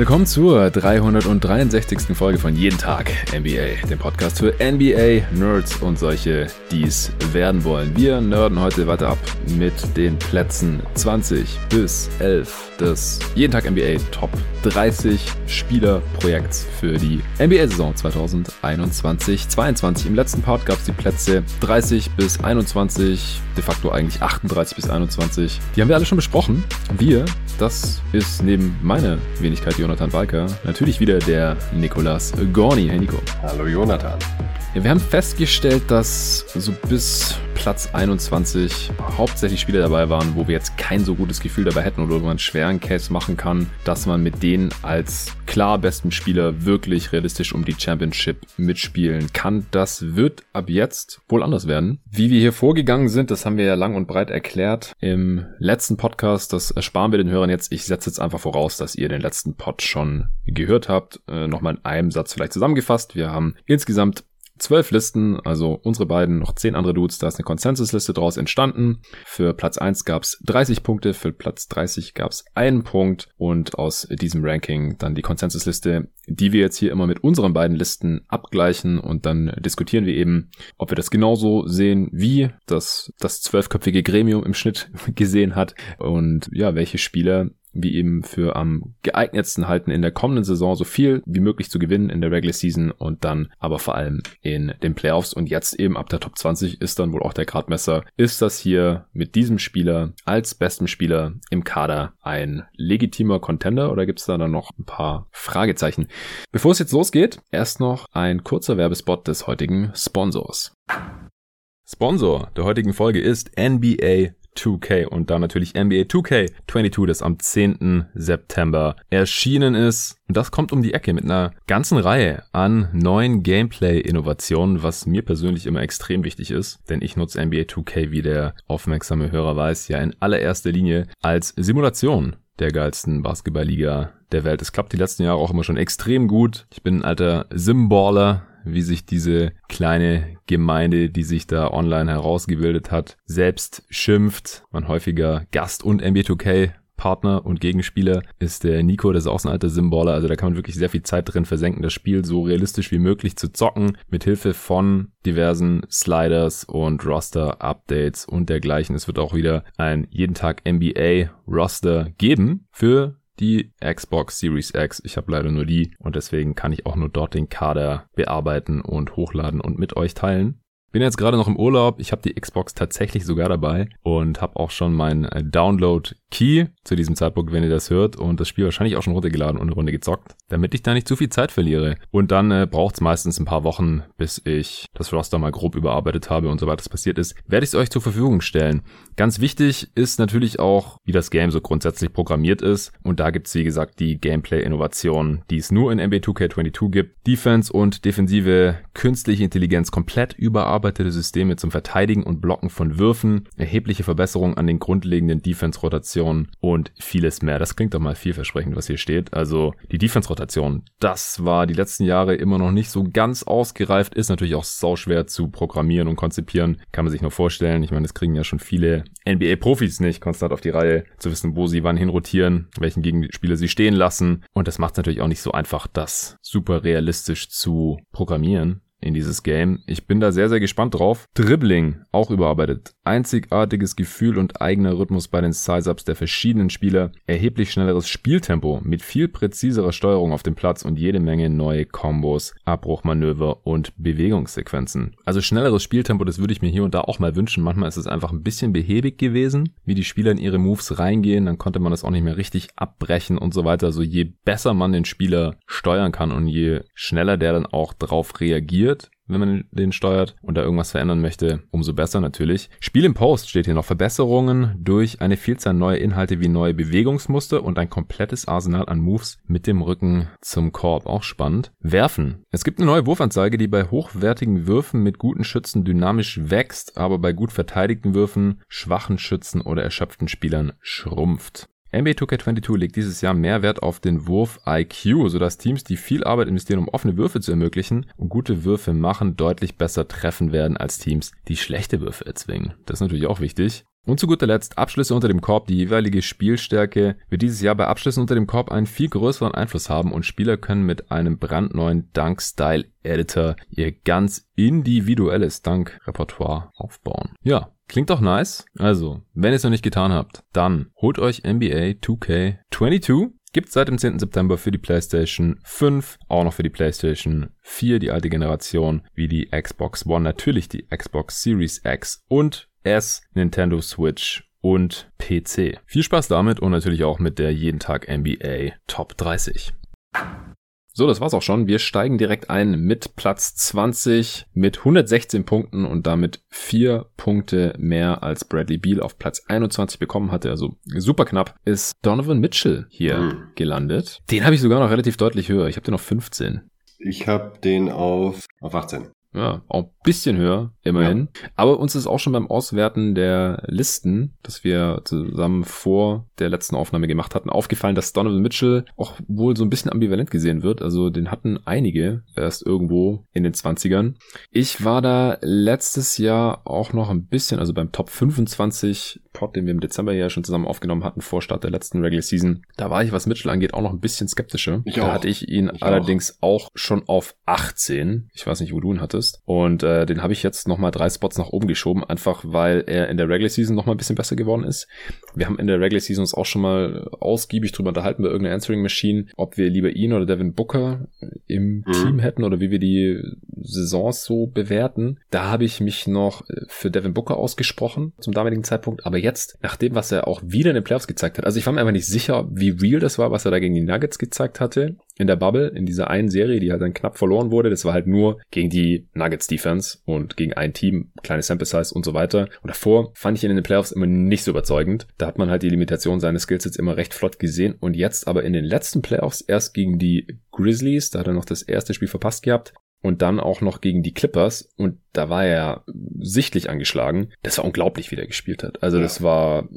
Willkommen zur 363. Folge von Jeden Tag NBA, dem Podcast für NBA-Nerds und solche, die es werden wollen. Wir nerden heute weiter ab mit den Plätzen 20 bis 11 des Jeden Tag NBA Top 30 Spielerprojekts für die NBA-Saison 2021-22. Im letzten Part gab es die Plätze 30 bis 21, de facto eigentlich 38 bis 21. Die haben wir alle schon besprochen. Wir, das ist neben meiner Wenigkeit Jonathan Walker natürlich wieder der Nikolas Gorni. Hey Nico. Hallo Jonathan. Ja, wir haben festgestellt, dass so bis Platz 21 hauptsächlich Spieler dabei waren, wo wir jetzt kein so gutes Gefühl dabei hätten oder wo man einen schweren Case machen kann, dass man mit denen als klar besten Spieler wirklich realistisch um die Championship mitspielen kann. Das wird ab jetzt wohl anders werden. Wie wir hier vorgegangen sind, das haben wir ja lang und breit erklärt im letzten Podcast. Das ersparen wir den Hörern jetzt. Ich setze jetzt einfach voraus, dass ihr den letzten Pod schon gehört habt. Äh, Nochmal in einem Satz vielleicht zusammengefasst. Wir haben insgesamt zwölf Listen, also unsere beiden, noch zehn andere Dudes, da ist eine Konsensusliste draus entstanden. Für Platz 1 gab es 30 Punkte, für Platz 30 gab es einen Punkt und aus diesem Ranking dann die Konsensusliste, die wir jetzt hier immer mit unseren beiden Listen abgleichen und dann diskutieren wir eben, ob wir das genauso sehen, wie das das zwölfköpfige Gremium im Schnitt gesehen hat und ja, welche Spieler wie eben für am geeignetsten halten in der kommenden Saison so viel wie möglich zu gewinnen in der Regular Season und dann aber vor allem in den Playoffs und jetzt eben ab der Top 20 ist dann wohl auch der Gradmesser. Ist das hier mit diesem Spieler als besten Spieler im Kader ein legitimer Contender oder gibt es da dann noch ein paar Fragezeichen? Bevor es jetzt losgeht, erst noch ein kurzer Werbespot des heutigen Sponsors. Sponsor der heutigen Folge ist NBA 2K und dann natürlich NBA 2K22, das am 10. September erschienen ist. Und das kommt um die Ecke mit einer ganzen Reihe an neuen Gameplay-Innovationen, was mir persönlich immer extrem wichtig ist, denn ich nutze NBA 2K, wie der aufmerksame Hörer weiß, ja in allererster Linie als Simulation der geilsten Basketballliga der Welt. Es klappt die letzten Jahre auch immer schon extrem gut. Ich bin ein alter Simballer, wie sich diese kleine Gemeinde, die sich da online herausgebildet hat, selbst schimpft. Man häufiger Gast und MB2K Partner und Gegenspieler ist der Nico, das ist auch so ein alter Simballer, also da kann man wirklich sehr viel Zeit drin versenken, das Spiel so realistisch wie möglich zu zocken, mit Hilfe von diversen Sliders und Roster-Updates und dergleichen. Es wird auch wieder ein jeden Tag NBA-Roster geben für die Xbox Series X. Ich habe leider nur die und deswegen kann ich auch nur dort den Kader bearbeiten und hochladen und mit euch teilen. Bin jetzt gerade noch im Urlaub. Ich habe die Xbox tatsächlich sogar dabei und habe auch schon meinen Download Key zu diesem Zeitpunkt, wenn ihr das hört und das Spiel wahrscheinlich auch schon runtergeladen und eine Runde gezockt, damit ich da nicht zu viel Zeit verliere. Und dann äh, braucht es meistens ein paar Wochen, bis ich das Roster mal grob überarbeitet habe und sobald das passiert ist, werde ich es euch zur Verfügung stellen. Ganz wichtig ist natürlich auch, wie das Game so grundsätzlich programmiert ist und da gibt es wie gesagt die Gameplay-Innovation, die es nur in NBA 2K22 gibt. Defense und defensive künstliche Intelligenz komplett überarbeitete Systeme zum Verteidigen und Blocken von Würfen, erhebliche Verbesserungen an den grundlegenden Defense-Rotationen Rotation und vieles mehr. Das klingt doch mal vielversprechend, was hier steht. Also die Defense-Rotation, das war die letzten Jahre immer noch nicht so ganz ausgereift, ist natürlich auch sauschwer zu programmieren und konzipieren. Kann man sich nur vorstellen. Ich meine, das kriegen ja schon viele NBA-Profis nicht konstant auf die Reihe, zu wissen, wo sie wann hinrotieren, welchen Gegenspieler sie stehen lassen. Und das macht es natürlich auch nicht so einfach, das super realistisch zu programmieren in dieses Game. Ich bin da sehr, sehr gespannt drauf. Dribbling, auch überarbeitet. Einzigartiges Gefühl und eigener Rhythmus bei den Size-Ups der verschiedenen Spieler. Erheblich schnelleres Spieltempo mit viel präziserer Steuerung auf dem Platz und jede Menge neue Kombos, Abbruchmanöver und Bewegungssequenzen. Also schnelleres Spieltempo, das würde ich mir hier und da auch mal wünschen. Manchmal ist es einfach ein bisschen behäbig gewesen, wie die Spieler in ihre Moves reingehen. Dann konnte man das auch nicht mehr richtig abbrechen und so weiter. Also je besser man den Spieler steuern kann und je schneller der dann auch drauf reagiert, wenn man den steuert und da irgendwas verändern möchte, umso besser natürlich. Spiel im Post steht hier noch Verbesserungen durch eine Vielzahl neuer Inhalte wie neue Bewegungsmuster und ein komplettes Arsenal an Moves mit dem Rücken zum Korb. Auch spannend. Werfen. Es gibt eine neue Wurfanzeige, die bei hochwertigen Würfen mit guten Schützen dynamisch wächst, aber bei gut verteidigten Würfen, schwachen Schützen oder erschöpften Spielern schrumpft. NBA 2K22 legt dieses Jahr mehr Wert auf den Wurf IQ, sodass Teams, die viel Arbeit investieren, um offene Würfe zu ermöglichen und gute Würfe machen, deutlich besser treffen werden als Teams, die schlechte Würfe erzwingen. Das ist natürlich auch wichtig. Und zu guter Letzt Abschlüsse unter dem Korb. Die jeweilige Spielstärke wird dieses Jahr bei Abschlüssen unter dem Korb einen viel größeren Einfluss haben und Spieler können mit einem brandneuen Dunk-Style-Editor ihr ganz individuelles Dunk-Repertoire aufbauen. Ja, Klingt doch nice. Also, wenn ihr es noch nicht getan habt, dann holt euch NBA 2K22. Gibt seit dem 10. September für die PlayStation 5, auch noch für die PlayStation 4, die alte Generation, wie die Xbox One, natürlich die Xbox Series X und S, Nintendo Switch und PC. Viel Spaß damit und natürlich auch mit der jeden Tag NBA Top 30. So, das war's auch schon. Wir steigen direkt ein mit Platz 20 mit 116 Punkten und damit vier Punkte mehr als Bradley Beal auf Platz 21 bekommen hatte. Also super knapp ist Donovan Mitchell hier mhm. gelandet. Den habe ich sogar noch relativ deutlich höher. Ich habe den auf 15. Ich habe den auf, auf 18. Ja, auch ein bisschen höher, immerhin. Ja. Aber uns ist auch schon beim Auswerten der Listen, dass wir zusammen vor der letzten Aufnahme gemacht hatten, aufgefallen, dass Donovan Mitchell auch wohl so ein bisschen ambivalent gesehen wird. Also den hatten einige erst irgendwo in den 20ern. Ich war da letztes Jahr auch noch ein bisschen, also beim Top 25 Pod, den wir im Dezember ja schon zusammen aufgenommen hatten, vor Start der letzten Regular Season. Da war ich, was Mitchell angeht, auch noch ein bisschen skeptischer. Ich da auch. hatte ich ihn ich allerdings auch. auch schon auf 18. Ich weiß nicht, wo du ihn hattest hattest. Und äh, den habe ich jetzt nochmal drei Spots nach oben geschoben, einfach weil er in der Regular Season nochmal ein bisschen besser geworden ist. Wir haben in der Regular Season uns auch schon mal ausgiebig drüber unterhalten bei irgendeiner Answering Machine, ob wir lieber ihn oder Devin Booker im mhm. Team hätten oder wie wir die Saisons so bewerten. Da habe ich mich noch für Devin Booker ausgesprochen zum damaligen Zeitpunkt. Aber jetzt, nach dem, was er auch wieder in den Playoffs gezeigt hat, also ich war mir einfach nicht sicher, wie real das war, was er da gegen die Nuggets gezeigt hatte in der Bubble, in dieser einen Serie, die halt dann knapp verloren wurde. Das war halt nur gegen die Nuggets Defense und gegen ein Team, kleine Sample Size und so weiter. Und davor fand ich ihn in den Playoffs immer nicht so überzeugend. Da hat man halt die Limitation seines Skillsets immer recht flott gesehen. Und jetzt aber in den letzten Playoffs erst gegen die Grizzlies, da hat er noch das erste Spiel verpasst gehabt, und dann auch noch gegen die Clippers und da war er sichtlich angeschlagen. Das war unglaublich, wie der gespielt hat. Also ja. das war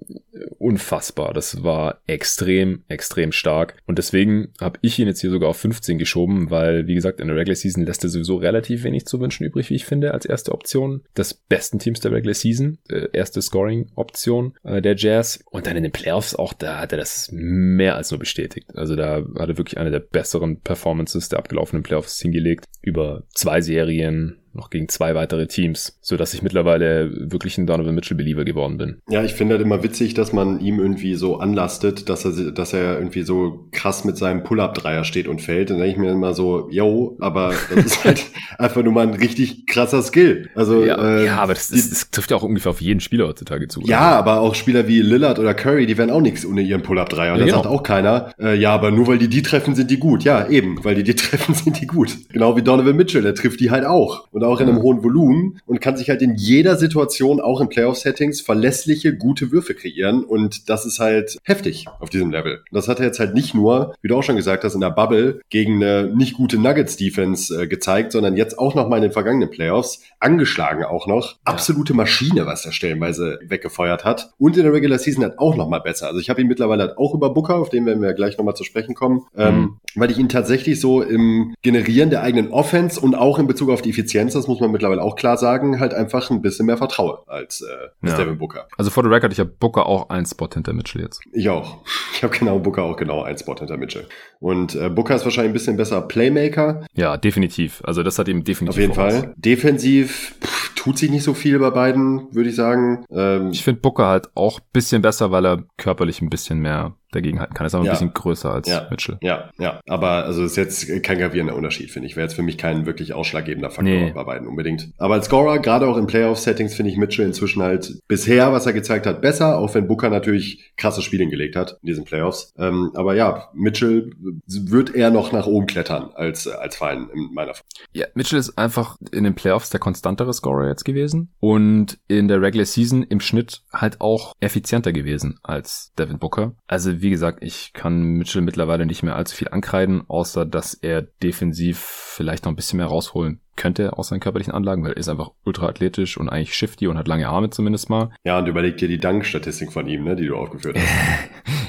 unfassbar. Das war extrem, extrem stark. Und deswegen habe ich ihn jetzt hier sogar auf 15 geschoben, weil, wie gesagt, in der Regular Season lässt er sowieso relativ wenig zu wünschen übrig, wie ich finde, als erste Option des besten Teams der Regular Season. Äh, erste Scoring-Option äh, der Jazz. Und dann in den Playoffs auch, da hat er das mehr als nur bestätigt. Also da hat er wirklich eine der besseren Performances der abgelaufenen Playoffs hingelegt. Über zwei Serien, noch gegen zwei weitere Teams, so dass ich mittlerweile wirklich ein Donovan Mitchell Believer geworden bin. Ja, ich finde halt immer witzig, dass man ihm irgendwie so anlastet, dass er, dass er irgendwie so krass mit seinem Pull-Up-Dreier steht und fällt. Dann denke ich mir immer so, yo, aber das ist halt einfach nur mal ein richtig krasser Skill. Also, ja, äh, ja aber das, ist, das trifft ja auch ungefähr auf jeden Spieler heutzutage zu. Ja, oder? aber auch Spieler wie Lillard oder Curry, die werden auch nichts ohne ihren Pull-Up-Dreier. Und ja, da genau. sagt auch keiner, äh, ja, aber nur weil die die treffen, sind die gut. Ja, eben, weil die die treffen, sind die gut. Genau wie Donovan Mitchell, der trifft die halt auch. Und auch in einem hohen Volumen und kann sich halt in jeder Situation, auch in Playoff-Settings, verlässliche, gute Würfe kreieren. Und das ist halt heftig auf diesem Level. Das hat er jetzt halt nicht nur, wie du auch schon gesagt hast, in der Bubble gegen eine nicht gute Nuggets-Defense äh, gezeigt, sondern jetzt auch noch mal in den vergangenen Playoffs, angeschlagen auch noch. Absolute Maschine, was er stellenweise weggefeuert hat. Und in der Regular Season hat auch noch mal besser. Also ich habe ihn mittlerweile halt auch über Booker, auf den werden wir gleich noch mal zu sprechen kommen, ähm, mhm. ähm, weil ich ihn tatsächlich so im Generieren der eigenen Offense und auch in Bezug auf die Effizienz, das muss man mittlerweile auch klar sagen, halt einfach ein bisschen mehr vertraue als, äh, als ja. Devin Booker. Also vor der Record, ich habe Booker auch einen Spot hinter Mitchell jetzt. Ich auch. Ich habe genau Booker auch genau einen Spot hinter Mitchell. Und äh, Booker ist wahrscheinlich ein bisschen besser Playmaker. Ja, definitiv. Also das hat ihm definitiv. Auf jeden Fall. Defensiv pff, tut sich nicht so viel bei beiden, würde ich sagen. Ähm, ich finde Booker halt auch bisschen besser, weil er körperlich ein bisschen mehr dagegen halten kann. Ist aber ja. ein bisschen größer als ja. Mitchell. Ja, ja. Aber also ist jetzt kein gravierender Unterschied, finde ich. Wäre jetzt für mich kein wirklich ausschlaggebender Faktor nee. bei beiden unbedingt. Aber als Scorer, gerade auch in Playoff-Settings, finde ich Mitchell inzwischen halt bisher, was er gezeigt hat, besser, auch wenn Booker natürlich krasse Spiele gelegt hat in diesen Playoffs. Ähm, aber ja, Mitchell wird eher noch nach oben klettern als, als Fein in meiner Ja, Mitchell ist einfach in den Playoffs der konstantere Scorer jetzt gewesen und in der Regular Season im Schnitt halt auch effizienter gewesen als Devin Booker. Also wie gesagt, ich kann Mitchell mittlerweile nicht mehr allzu viel ankreiden, außer dass er defensiv vielleicht noch ein bisschen mehr rausholen könnte aus seinen körperlichen Anlagen, weil er ist einfach ultra athletisch und eigentlich shifty und hat lange Arme zumindest mal. Ja, und überleg dir die Dankstatistik von ihm, ne, die du aufgeführt hast.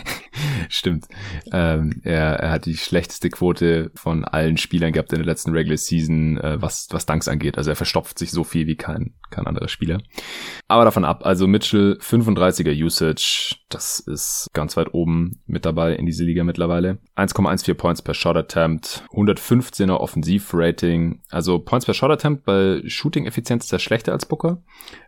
Stimmt. Ähm, er, er hat die schlechteste Quote von allen Spielern gehabt in der letzten Regular Season, äh, was, was Dunks angeht. Also er verstopft sich so viel wie kein, kein anderer Spieler. Aber davon ab, also Mitchell 35er Usage, das ist ganz weit oben mit dabei in diese Liga mittlerweile. 1,14 Points per Shot Attempt, 115er Offensivrating. Also Points per Shot Attempt bei Shooting-Effizienz ist er schlechter als Booker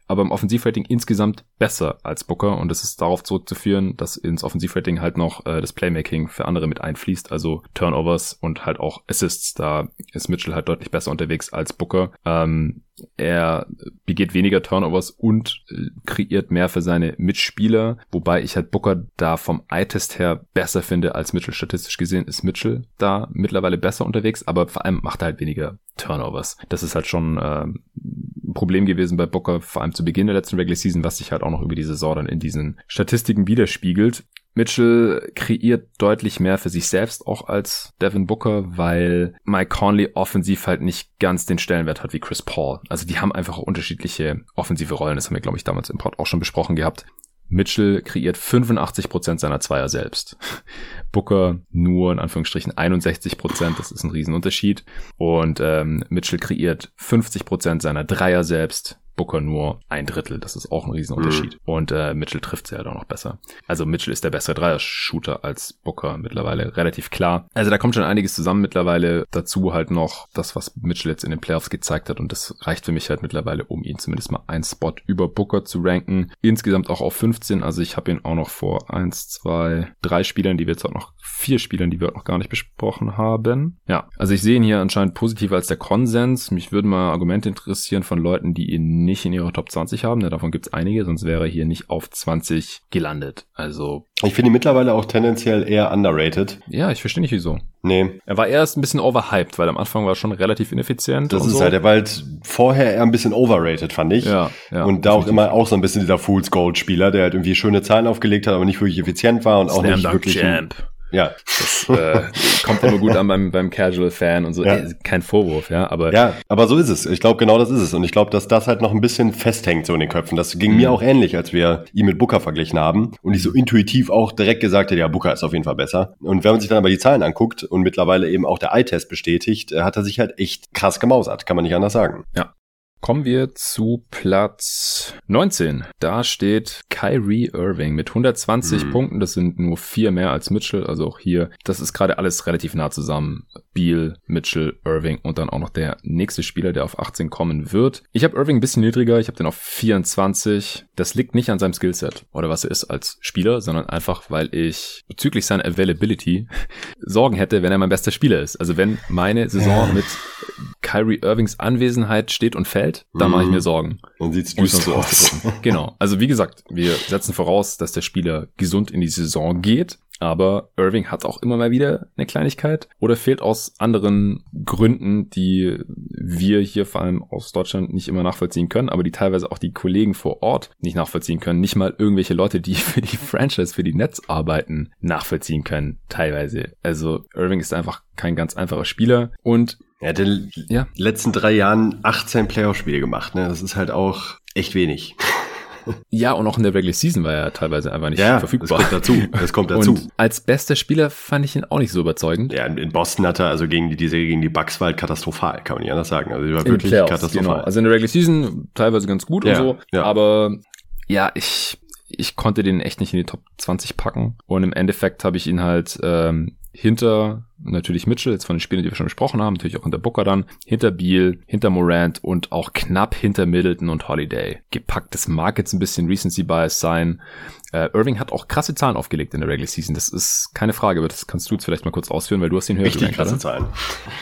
aber im Offensivrating insgesamt besser als Booker und das ist darauf zurückzuführen, dass ins Offensivrating halt noch äh, das Playmaking für andere mit einfließt, also Turnovers und halt auch Assists. Da ist Mitchell halt deutlich besser unterwegs als Booker. Ähm, er begeht weniger Turnovers und äh, kreiert mehr für seine Mitspieler, wobei ich halt Booker da vom Eye-Test her besser finde als Mitchell. Statistisch gesehen ist Mitchell da mittlerweile besser unterwegs, aber vor allem macht er halt weniger Turnovers. Das ist halt schon äh, ein Problem gewesen bei Booker, vor allem zu Beginn der letzten Regular Season, was sich halt auch noch über die Saison dann in diesen Statistiken widerspiegelt. Mitchell kreiert deutlich mehr für sich selbst auch als Devin Booker, weil Mike Conley offensiv halt nicht ganz den Stellenwert hat wie Chris Paul. Also die haben einfach unterschiedliche offensive Rollen. Das haben wir, glaube ich, damals im Pod auch schon besprochen gehabt. Mitchell kreiert 85% seiner Zweier selbst. Booker nur in Anführungsstrichen 61%, das ist ein Riesenunterschied. Und ähm, Mitchell kreiert 50% seiner Dreier selbst. Booker nur ein Drittel. Das ist auch ein Riesenunterschied. Mhm. Und äh, Mitchell trifft sie halt auch noch besser. Also Mitchell ist der bessere Dreier-Shooter als Booker mittlerweile. Relativ klar. Also da kommt schon einiges zusammen mittlerweile. Dazu halt noch das, was Mitchell jetzt in den Playoffs gezeigt hat. Und das reicht für mich halt mittlerweile, um ihn zumindest mal einen Spot über Booker zu ranken. Insgesamt auch auf 15. Also ich habe ihn auch noch vor eins, zwei, drei Spielern, die wir jetzt auch noch vier Spielern, die wir noch gar nicht besprochen haben. Ja, also ich sehe ihn hier anscheinend positiver als der Konsens. Mich würden mal Argumente interessieren von Leuten, die ihn nicht in ihrer Top 20 haben. Ja, davon gibt es einige, sonst wäre er hier nicht auf 20 gelandet. Also. Ich finde ihn mittlerweile auch tendenziell eher underrated. Ja, ich verstehe nicht wieso. Nee. Er war erst ein bisschen overhyped, weil am Anfang war er schon relativ ineffizient. Das ist so. halt, er war halt vorher eher ein bisschen overrated, fand ich. Ja, ja. Und da auch immer auch so ein bisschen dieser Fool's Gold Spieler, der halt irgendwie schöne Zahlen aufgelegt hat, aber nicht wirklich effizient war und auch Slam nicht wirklich. Champ. Ja. Das äh, kommt immer gut an beim, beim Casual-Fan und so. Ja. Ey, kein Vorwurf, ja. Aber ja, aber so ist es. Ich glaube, genau das ist es. Und ich glaube, dass das halt noch ein bisschen festhängt so in den Köpfen. Das ging mhm. mir auch ähnlich, als wir ihn mit Booker verglichen haben. Und ich so intuitiv auch direkt gesagt hätte, ja, Booker ist auf jeden Fall besser. Und wenn man sich dann aber die Zahlen anguckt und mittlerweile eben auch der Eye-Test bestätigt, äh, hat er sich halt echt krass gemausert. Kann man nicht anders sagen. Ja. Kommen wir zu Platz 19. Da steht Kyrie Irving mit 120 hm. Punkten. Das sind nur vier mehr als Mitchell. Also auch hier, das ist gerade alles relativ nah zusammen. Beal, Mitchell, Irving und dann auch noch der nächste Spieler, der auf 18 kommen wird. Ich habe Irving ein bisschen niedriger. Ich habe den auf 24. Das liegt nicht an seinem Skillset oder was er ist als Spieler, sondern einfach, weil ich bezüglich seiner Availability Sorgen hätte, wenn er mein bester Spieler ist. Also wenn meine Saison mit Kyrie Irvings Anwesenheit steht und fällt, dann mache ich mir mhm. Sorgen. Dann sieht's düster so aus. genau. Also wie gesagt, wir setzen voraus, dass der Spieler gesund in die Saison geht. Aber Irving hat auch immer mal wieder eine Kleinigkeit oder fehlt aus anderen Gründen, die wir hier vor allem aus Deutschland nicht immer nachvollziehen können, aber die teilweise auch die Kollegen vor Ort nicht nachvollziehen können. Nicht mal irgendwelche Leute, die für die Franchise, für die Netz arbeiten, nachvollziehen können, teilweise. Also Irving ist einfach kein ganz einfacher Spieler und er hat in den ja. letzten drei Jahren 18 Playoff-Spiele gemacht. Ne? Das ist halt auch echt wenig. Ja, und auch in der Regular Season war er teilweise einfach nicht ja, verfügbar. Das kommt dazu. Das kommt dazu. Und als bester Spieler fand ich ihn auch nicht so überzeugend. Ja, in Boston hat er also gegen die, die Serie gegen die Bucks war halt katastrophal, kann man nicht anders sagen. Also die war in wirklich Playoffs, katastrophal. Genau. Also in der Regular Season teilweise ganz gut ja, und so. Ja. Aber ja, ich, ich konnte den echt nicht in die Top 20 packen. Und im Endeffekt habe ich ihn halt ähm, hinter natürlich Mitchell, jetzt von den Spielen, die wir schon besprochen haben, natürlich auch hinter Booker dann, hinter Beal, hinter Morant und auch knapp hinter Middleton und Holiday. Gepackt, das mag jetzt ein bisschen Recency Bias sein, äh, Irving hat auch krasse Zahlen aufgelegt in der Regular Season. Das ist keine Frage, aber das kannst du jetzt vielleicht mal kurz ausführen, weil du hast ihn höher Richtig krasse oder? Zahlen.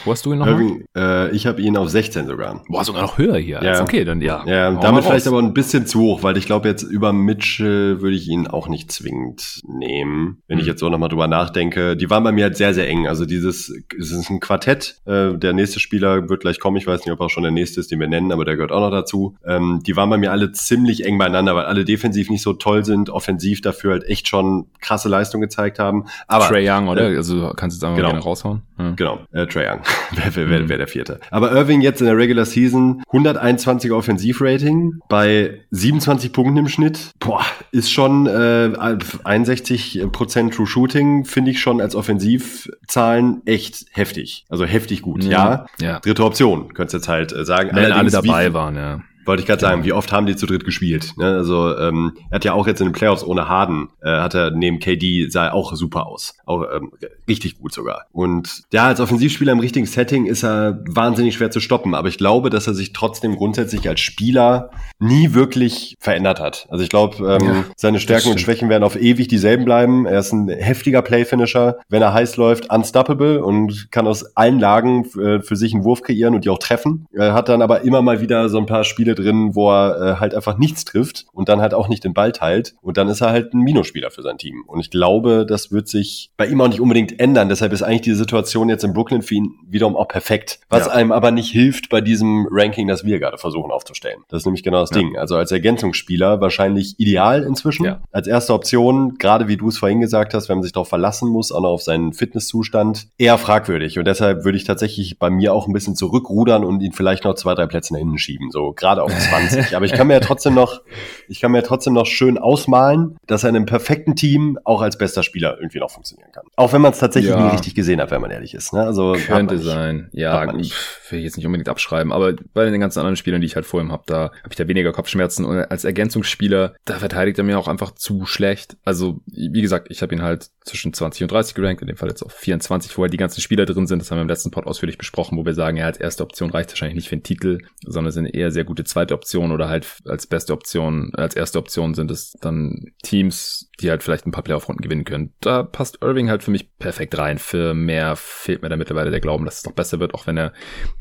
Wo hast du ihn noch? Irving, äh, ich habe ihn auf 16 sogar. Boah, sogar noch höher hier. Ja. okay, dann ja. Ja, damit vielleicht aber ein bisschen zu hoch, weil ich glaube jetzt über Mitchell würde ich ihn auch nicht zwingend nehmen. Wenn mhm. ich jetzt so nochmal drüber nachdenke. Die waren bei mir halt sehr, sehr eng. Also Also dieses, es ist ein Quartett. Äh, der nächste Spieler wird gleich kommen. Ich weiß nicht, ob auch schon der nächste ist, den wir nennen, aber der gehört auch noch dazu. Ähm, die waren bei mir alle ziemlich eng beieinander, weil alle defensiv nicht so toll sind, offensiv dafür halt echt schon krasse Leistung gezeigt haben. Aber Trey Young, oder? Äh, also kannst du jetzt einfach genau, gerne raushauen. Ja. Genau, äh, Trey Young. wer wer, wer, mhm. wer der vierte. Aber Irving jetzt in der Regular Season 121 Offensivrating bei 27 Punkten im Schnitt. Boah, ist schon äh, 61% True Shooting, finde ich schon als Offensivzahlen echt heftig. Also heftig gut. Ja, ja. dritte Option, könntest jetzt halt äh, sagen. Wenn alle dabei waren, ja. Wollte ich gerade sagen, genau. wie oft haben die zu dritt gespielt? Ne? Also ähm, er hat ja auch jetzt in den Playoffs ohne Harden, äh, hat er neben KD sah auch super aus. Auch ähm, richtig gut sogar. Und ja, als Offensivspieler im richtigen Setting ist er wahnsinnig schwer zu stoppen. Aber ich glaube, dass er sich trotzdem grundsätzlich als Spieler nie wirklich verändert hat. Also ich glaube, ähm, ja, seine Stärken und Schwächen werden auf ewig dieselben bleiben. Er ist ein heftiger Playfinisher. Wenn er heiß läuft, unstoppable und kann aus allen Lagen äh, für sich einen Wurf kreieren und die auch treffen. Er hat dann aber immer mal wieder so ein paar Spiele drin, wo er äh, halt einfach nichts trifft und dann halt auch nicht den Ball teilt. Und dann ist er halt ein Minusspieler für sein Team. Und ich glaube, das wird sich bei ihm auch nicht unbedingt ändern. Deshalb ist eigentlich die Situation jetzt in Brooklyn für ihn wiederum auch perfekt. Was ja. einem aber nicht hilft bei diesem Ranking, das wir gerade versuchen aufzustellen. Das ist nämlich genau das ja. Ding. Also als Ergänzungsspieler wahrscheinlich ideal inzwischen. Ja. Als erste Option, gerade wie du es vorhin gesagt hast, wenn man sich darauf verlassen muss, auch noch auf seinen Fitnesszustand, eher fragwürdig. Und deshalb würde ich tatsächlich bei mir auch ein bisschen zurückrudern und ihn vielleicht noch zwei, drei Plätze nach hinten schieben. So gerade auf 20. Aber ich kann mir ja trotzdem noch, ich kann mir ja trotzdem noch schön ausmalen, dass er in einem perfekten Team auch als bester Spieler irgendwie noch funktionieren kann. Auch wenn man es tatsächlich ja. nie richtig gesehen hat, wenn man ehrlich ist. Ne? Also könnte sein. Ja, will ich jetzt nicht unbedingt abschreiben, aber bei den ganzen anderen Spielern, die ich halt vor ihm habe, da habe ich da weniger Kopfschmerzen und als Ergänzungsspieler, da verteidigt er mir auch einfach zu schlecht. Also wie gesagt, ich habe ihn halt zwischen 20 und 30 gerankt, in dem Fall jetzt auf 24, wo halt die ganzen Spieler drin sind. Das haben wir im letzten Pod ausführlich besprochen, wo wir sagen, ja, als erste Option reicht wahrscheinlich nicht für den Titel, sondern es sind eher sehr gute zweite Option oder halt als beste Option, als erste Option sind es dann Teams, die halt vielleicht ein paar Playoff-Runden gewinnen können. Da passt Irving halt für mich perfekt rein. Für mehr fehlt mir da mittlerweile der Glauben, dass es noch besser wird, auch wenn er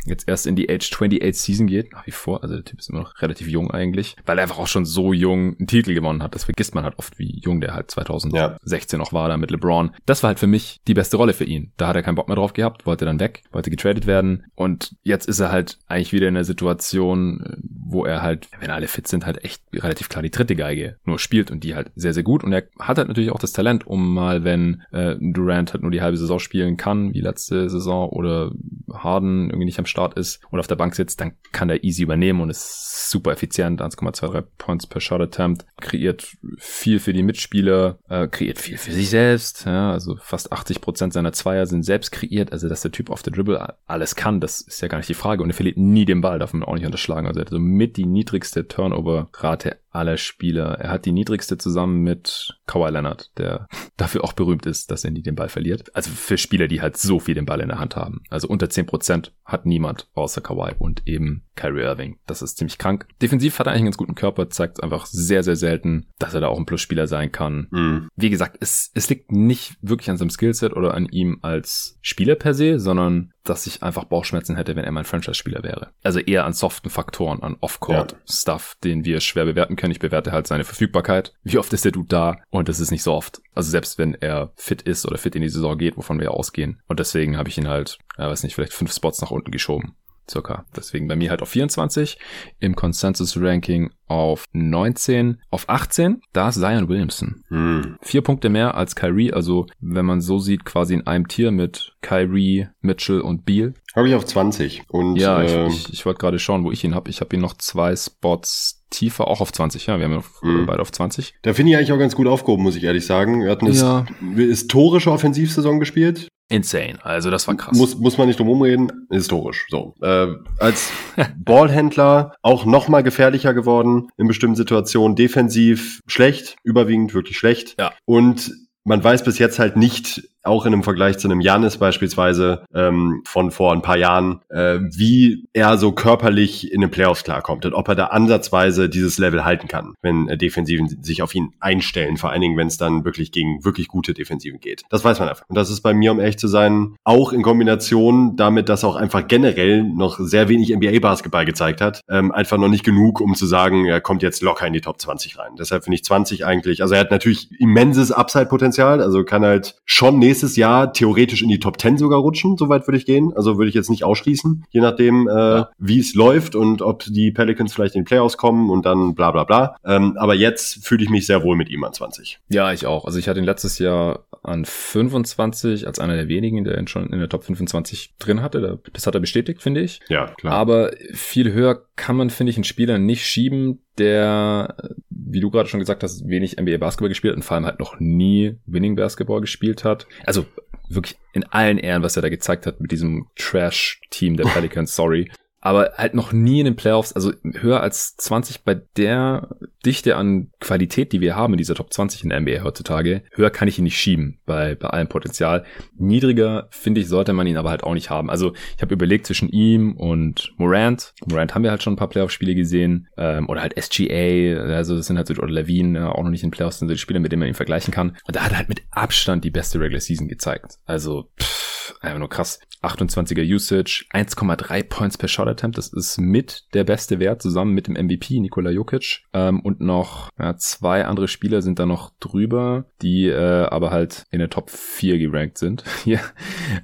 jetzt erst in die Age 28 Season geht, nach wie vor. Also der Typ ist immer noch relativ jung eigentlich, weil er einfach auch schon so jung einen Titel gewonnen hat. Das vergisst man halt oft, wie jung der halt 2016 ja. noch war, da mit LeBron. Das war halt für mich die beste Rolle für ihn. Da hat er keinen Bock mehr drauf gehabt, wollte dann weg, wollte getradet werden und jetzt ist er halt eigentlich wieder in der Situation, wo er halt, wenn alle fit sind, halt echt relativ klar die dritte Geige nur spielt und die halt sehr, sehr gut. Und er hat halt natürlich auch das Talent, um mal, wenn äh, Durant halt nur die halbe Saison spielen kann, wie letzte Saison, oder Harden irgendwie nicht am Start ist und auf der Bank sitzt, dann kann er easy übernehmen und ist super effizient, 1,23 Points per Shot Attempt, kreiert viel für die Mitspieler, äh, kreiert viel für sich selbst, ja, also fast 80 Prozent seiner Zweier sind selbst kreiert, also dass der Typ auf der Dribble alles kann, das ist ja gar nicht die Frage. Und er verliert nie den Ball, darf man auch nicht unterschlagen, also er hat so mit die niedrigste Turnover-Rate aller Spieler. Er hat die niedrigste zusammen mit Kawhi Leonard, der dafür auch berühmt ist, dass er nie den Ball verliert. Also für Spieler, die halt so viel den Ball in der Hand haben. Also unter 10% hat niemand außer Kawhi und eben Kyrie Irving. Das ist ziemlich krank. Defensiv hat er eigentlich einen ganz guten Körper, zeigt einfach sehr, sehr selten, dass er da auch ein Plusspieler sein kann. Mhm. Wie gesagt, es, es liegt nicht wirklich an seinem Skillset oder an ihm als Spieler per se, sondern dass ich einfach Bauchschmerzen hätte, wenn er mein Franchise-Spieler wäre. Also eher an soften Faktoren, an Off-Court-Stuff, ja. den wir schwer bewerten können. Ich bewerte halt seine Verfügbarkeit. Wie oft ist der Dude da? Und das ist nicht so oft. Also selbst wenn er fit ist oder fit in die Saison geht, wovon wir ausgehen. Und deswegen habe ich ihn halt, ja, weiß nicht, vielleicht fünf Spots nach unten geschoben circa. Deswegen bei mir halt auf 24, im Consensus Ranking auf 19, auf 18, da ist Zion Williamson. Hm. Vier Punkte mehr als Kyrie, also wenn man so sieht, quasi in einem Tier mit Kyrie, Mitchell und Beal. Habe ich auf 20. Und, ja, äh, ich, ich, ich wollte gerade schauen, wo ich ihn habe. Ich habe ihn noch zwei Spots tiefer, auch auf 20. Ja, wir haben ja mhm. beide auf 20. Da finde ich eigentlich auch ganz gut aufgehoben, muss ich ehrlich sagen. Wir hatten eine ja. historische Offensivsaison gespielt. Insane. Also das war krass. Muss, muss man nicht drum rumreden. Historisch. So. Äh, als Ballhändler auch noch mal gefährlicher geworden in bestimmten Situationen. Defensiv schlecht, überwiegend wirklich schlecht. Ja. Und man weiß bis jetzt halt nicht, auch in einem Vergleich zu einem Janis beispielsweise ähm, von vor ein paar Jahren, äh, wie er so körperlich in den Playoffs klarkommt und ob er da ansatzweise dieses Level halten kann, wenn äh, Defensiven sich auf ihn einstellen, vor allen Dingen, wenn es dann wirklich gegen wirklich gute Defensiven geht. Das weiß man einfach. Und das ist bei mir, um ehrlich zu sein, auch in Kombination damit, dass er auch einfach generell noch sehr wenig NBA-Basketball gezeigt hat, ähm, einfach noch nicht genug, um zu sagen, er kommt jetzt locker in die Top 20 rein. Deshalb finde ich 20 eigentlich, also er hat natürlich immenses Upside-Potenzial, also kann halt schon nächstes nächstes Jahr theoretisch in die Top 10 sogar rutschen, soweit würde ich gehen. Also würde ich jetzt nicht ausschließen, je nachdem, äh, ja. wie es läuft und ob die Pelicans vielleicht in die Playoffs kommen und dann bla bla bla. Ähm, aber jetzt fühle ich mich sehr wohl mit ihm an 20. Ja, ich auch. Also ich hatte ihn letztes Jahr an 25 als einer der wenigen, der ihn schon in der Top 25 drin hatte. Das hat er bestätigt, finde ich. Ja, klar. Aber viel höher kann man, finde ich, einen Spieler nicht schieben, der, wie du gerade schon gesagt hast, wenig NBA Basketball gespielt hat und vor allem halt noch nie Winning Basketball gespielt hat. Also wirklich in allen Ehren, was er da gezeigt hat mit diesem Trash-Team der Pelicans, sorry aber halt noch nie in den Playoffs, also höher als 20 bei der Dichte an Qualität, die wir haben in dieser Top 20 in der NBA heutzutage, höher kann ich ihn nicht schieben bei, bei allem Potenzial. Niedriger, finde ich, sollte man ihn aber halt auch nicht haben. Also ich habe überlegt zwischen ihm und Morant. Morant haben wir halt schon ein paar Playoff-Spiele gesehen ähm, oder halt SGA, also das sind halt so, oder Levine, ja, auch noch nicht in den Playoffs, sind so die Spiele, mit denen man ihn vergleichen kann. Und da hat er halt mit Abstand die beste Regular Season gezeigt. Also pff, einfach nur krass. 28er Usage, 1,3 Points per Shot Attempt. Das ist mit der beste Wert zusammen mit dem MVP Nikola Jokic. Ähm, und noch ja, zwei andere Spieler sind da noch drüber, die äh, aber halt in der Top 4 gerankt sind. Hier.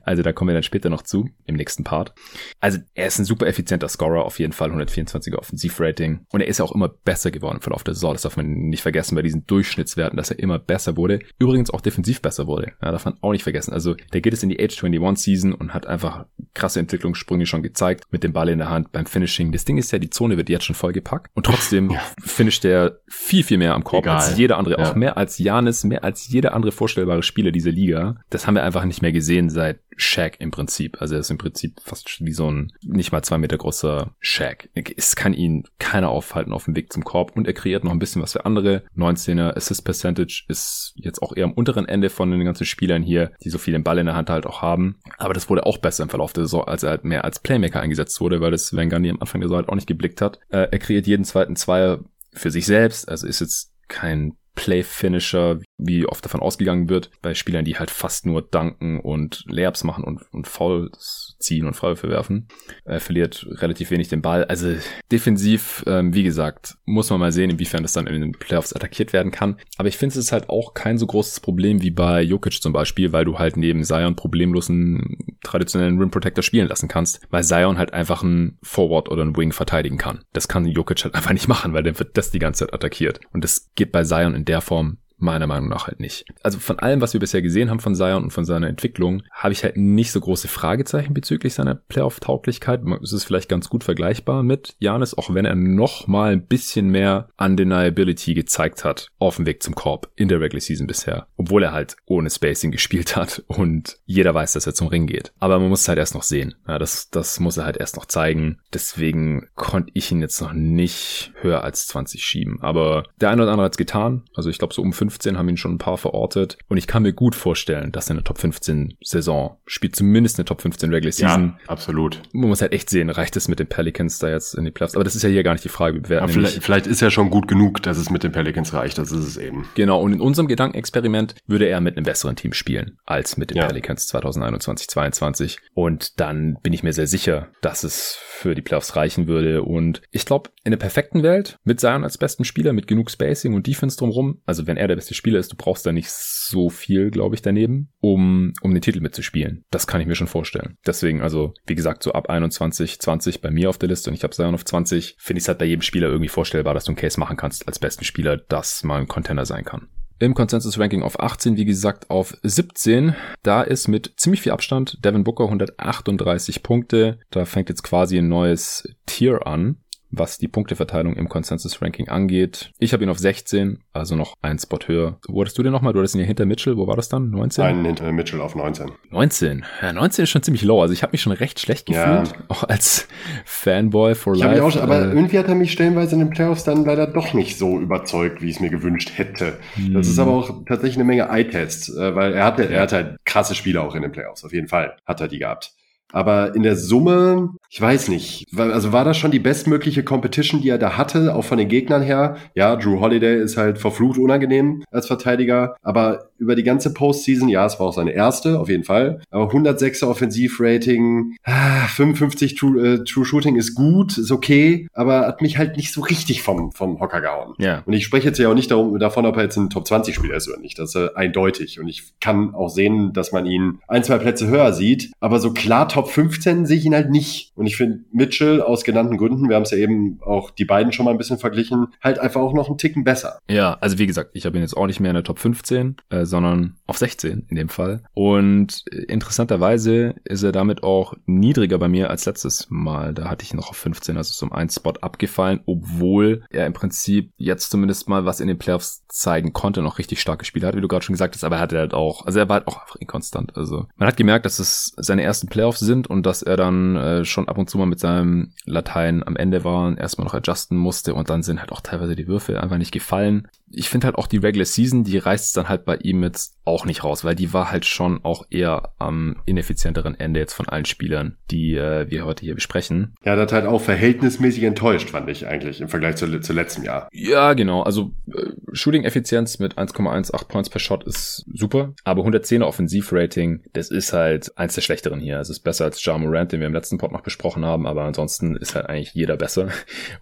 also da kommen wir dann später noch zu, im nächsten Part. Also er ist ein super effizienter Scorer, auf jeden Fall 124er Offensivrating. Und er ist ja auch immer besser geworden im Verlauf der Saison. Das darf man nicht vergessen bei diesen Durchschnittswerten, dass er immer besser wurde. Übrigens auch defensiv besser wurde. Ja, darf man auch nicht vergessen. Also der geht es in die Age 21 Season und hat einfach krasse Entwicklungssprünge schon gezeigt mit dem Ball in der Hand beim Finishing. Das Ding ist ja, die Zone wird jetzt schon vollgepackt und trotzdem ja. finisht er viel, viel mehr am Korb Egal. als jeder andere. Ja. Auch mehr als Janis, mehr als jeder andere vorstellbare Spieler dieser Liga. Das haben wir einfach nicht mehr gesehen seit Shaq im Prinzip. Also er ist im Prinzip fast wie so ein nicht mal zwei Meter großer Shaq. Es kann ihn keiner aufhalten auf dem Weg zum Korb und er kreiert noch ein bisschen was für andere. 19er Assist Percentage ist jetzt auch eher am unteren Ende von den ganzen Spielern hier, die so viel den Ball in der Hand halt auch haben. Aber das wurde auch besser im Verlauf der Saison, als er halt mehr als Playmaker eingesetzt wurde, weil das Van am Anfang der Saison halt auch nicht geblickt hat. Äh, er kreiert jeden zweiten Zweier für sich selbst, also ist jetzt kein Play-Finisher, wie oft davon ausgegangen wird, bei Spielern, die halt fast nur danken und Layups machen und, und Fouls ziehen und Freiwürfe werfen. Er verliert relativ wenig den Ball. Also defensiv, ähm, wie gesagt, muss man mal sehen, inwiefern das dann in den Playoffs attackiert werden kann. Aber ich finde, es ist halt auch kein so großes Problem wie bei Jokic zum Beispiel, weil du halt neben Zion problemlos einen traditionellen Rim Protector spielen lassen kannst, weil Zion halt einfach einen Forward oder einen Wing verteidigen kann. Das kann Jokic halt einfach nicht machen, weil dann wird das die ganze Zeit attackiert. Und das geht bei Zion in der Form Meiner Meinung nach halt nicht. Also von allem, was wir bisher gesehen haben von Zion und von seiner Entwicklung, habe ich halt nicht so große Fragezeichen bezüglich seiner Playoff-Tauglichkeit. Es ist vielleicht ganz gut vergleichbar mit Janis, auch wenn er noch mal ein bisschen mehr Undeniability gezeigt hat auf dem Weg zum Korb in der Regular Season bisher. Obwohl er halt ohne Spacing gespielt hat und jeder weiß, dass er zum Ring geht. Aber man muss es halt erst noch sehen. Ja, das, das muss er halt erst noch zeigen. Deswegen konnte ich ihn jetzt noch nicht höher als 20 schieben. Aber der eine oder andere hat es getan. Also ich glaube so um 5 15 haben ihn schon ein paar verortet. Und ich kann mir gut vorstellen, dass er eine Top 15 Saison spielt, zumindest eine Top 15 Regular Season. Ja, absolut. Man muss halt echt sehen, reicht es mit den Pelicans da jetzt in die Playoffs? Aber das ist ja hier gar nicht die Frage. Wir vielleicht, vielleicht ist ja schon gut genug, dass es mit den Pelicans reicht. Das ist es eben. Genau. Und in unserem Gedankenexperiment würde er mit einem besseren Team spielen als mit den ja. Pelicans 2021, 2022. Und dann bin ich mir sehr sicher, dass es für die Playoffs reichen würde. Und ich glaube, in der perfekten Welt mit Zion als besten Spieler, mit genug Spacing und Defense drumherum, also wenn er der beste Spieler ist, du brauchst da nicht so viel, glaube ich, daneben, um, um den Titel mitzuspielen. Das kann ich mir schon vorstellen. Deswegen, also, wie gesagt, so ab 21, 20 bei mir auf der Liste und ich habe Zion auf 20, finde ich es halt bei jedem Spieler irgendwie vorstellbar, dass du einen Case machen kannst als besten Spieler, dass mal ein Contender sein kann. Im Consensus-Ranking auf 18, wie gesagt, auf 17. Da ist mit ziemlich viel Abstand Devin Booker 138 Punkte. Da fängt jetzt quasi ein neues Tier an was die Punkteverteilung im Consensus-Ranking angeht. Ich habe ihn auf 16, also noch einen Spot höher. Wo hattest du den nochmal? Du hattest ihn ja hinter Mitchell. Wo war das dann? 19? Einen hinter Mitchell auf 19. 19? Ja, 19 ist schon ziemlich low. Also ich habe mich schon recht schlecht gefühlt. Ja. Auch als Fanboy for ich life. Auch, aber äh, irgendwie hat er mich stellenweise in den Playoffs dann leider doch nicht so überzeugt, wie ich es mir gewünscht hätte. Hm. Das ist aber auch tatsächlich eine Menge Eye-Tests, äh, weil er hatte, er hatte halt krasse Spiele auch in den Playoffs. Auf jeden Fall hat er die gehabt. Aber in der Summe ich weiß nicht. Also war das schon die bestmögliche Competition, die er da hatte, auch von den Gegnern her? Ja, Drew Holiday ist halt verflucht unangenehm als Verteidiger, aber über die ganze Postseason, ja, es war auch seine erste, auf jeden Fall, aber 106er Offensivrating, 55 True, äh, True Shooting ist gut, ist okay, aber hat mich halt nicht so richtig vom, vom Hocker gehauen. Ja. Und ich spreche jetzt ja auch nicht darum, davon, ob er jetzt ein Top 20 Spieler ist oder nicht. Das ist äh, eindeutig. Und ich kann auch sehen, dass man ihn ein, zwei Plätze höher sieht. Aber so klar Top 15 sehe ich ihn halt nicht. Und ich finde Mitchell aus genannten Gründen, wir haben es ja eben auch die beiden schon mal ein bisschen verglichen, halt einfach auch noch einen Ticken besser. Ja, also wie gesagt, ich habe ihn jetzt auch nicht mehr in der Top 15, äh, sondern auf 16 in dem Fall. Und äh, interessanterweise ist er damit auch niedriger bei mir als letztes Mal. Da hatte ich ihn noch auf 15, also so um einen Spot abgefallen, obwohl er im Prinzip jetzt zumindest mal was in den Playoffs zeigen konnte, noch richtig starke Spiele hat, wie du gerade schon gesagt hast, aber er hatte halt auch, also er war halt auch einfach inkonstant. Also man hat gemerkt, dass es seine ersten Playoffs sind und dass er dann äh, schon ab und zu mal mit seinem Latein am Ende war und erstmal noch adjusten musste und dann sind halt auch teilweise die Würfel einfach nicht gefallen ich finde halt auch die Regular Season, die reißt es dann halt bei ihm jetzt auch nicht raus, weil die war halt schon auch eher am ineffizienteren Ende jetzt von allen Spielern, die äh, wir heute hier besprechen. Ja, das halt auch verhältnismäßig enttäuscht, fand ich eigentlich im Vergleich zu, zu letztem Jahr. Ja, genau. Also äh, Shooting-Effizienz mit 1,18 Points per Shot ist super, aber 110er Offensivrating, das ist halt eins der schlechteren hier. Es ist besser als Ja Morant, den wir im letzten Pod noch besprochen haben, aber ansonsten ist halt eigentlich jeder besser.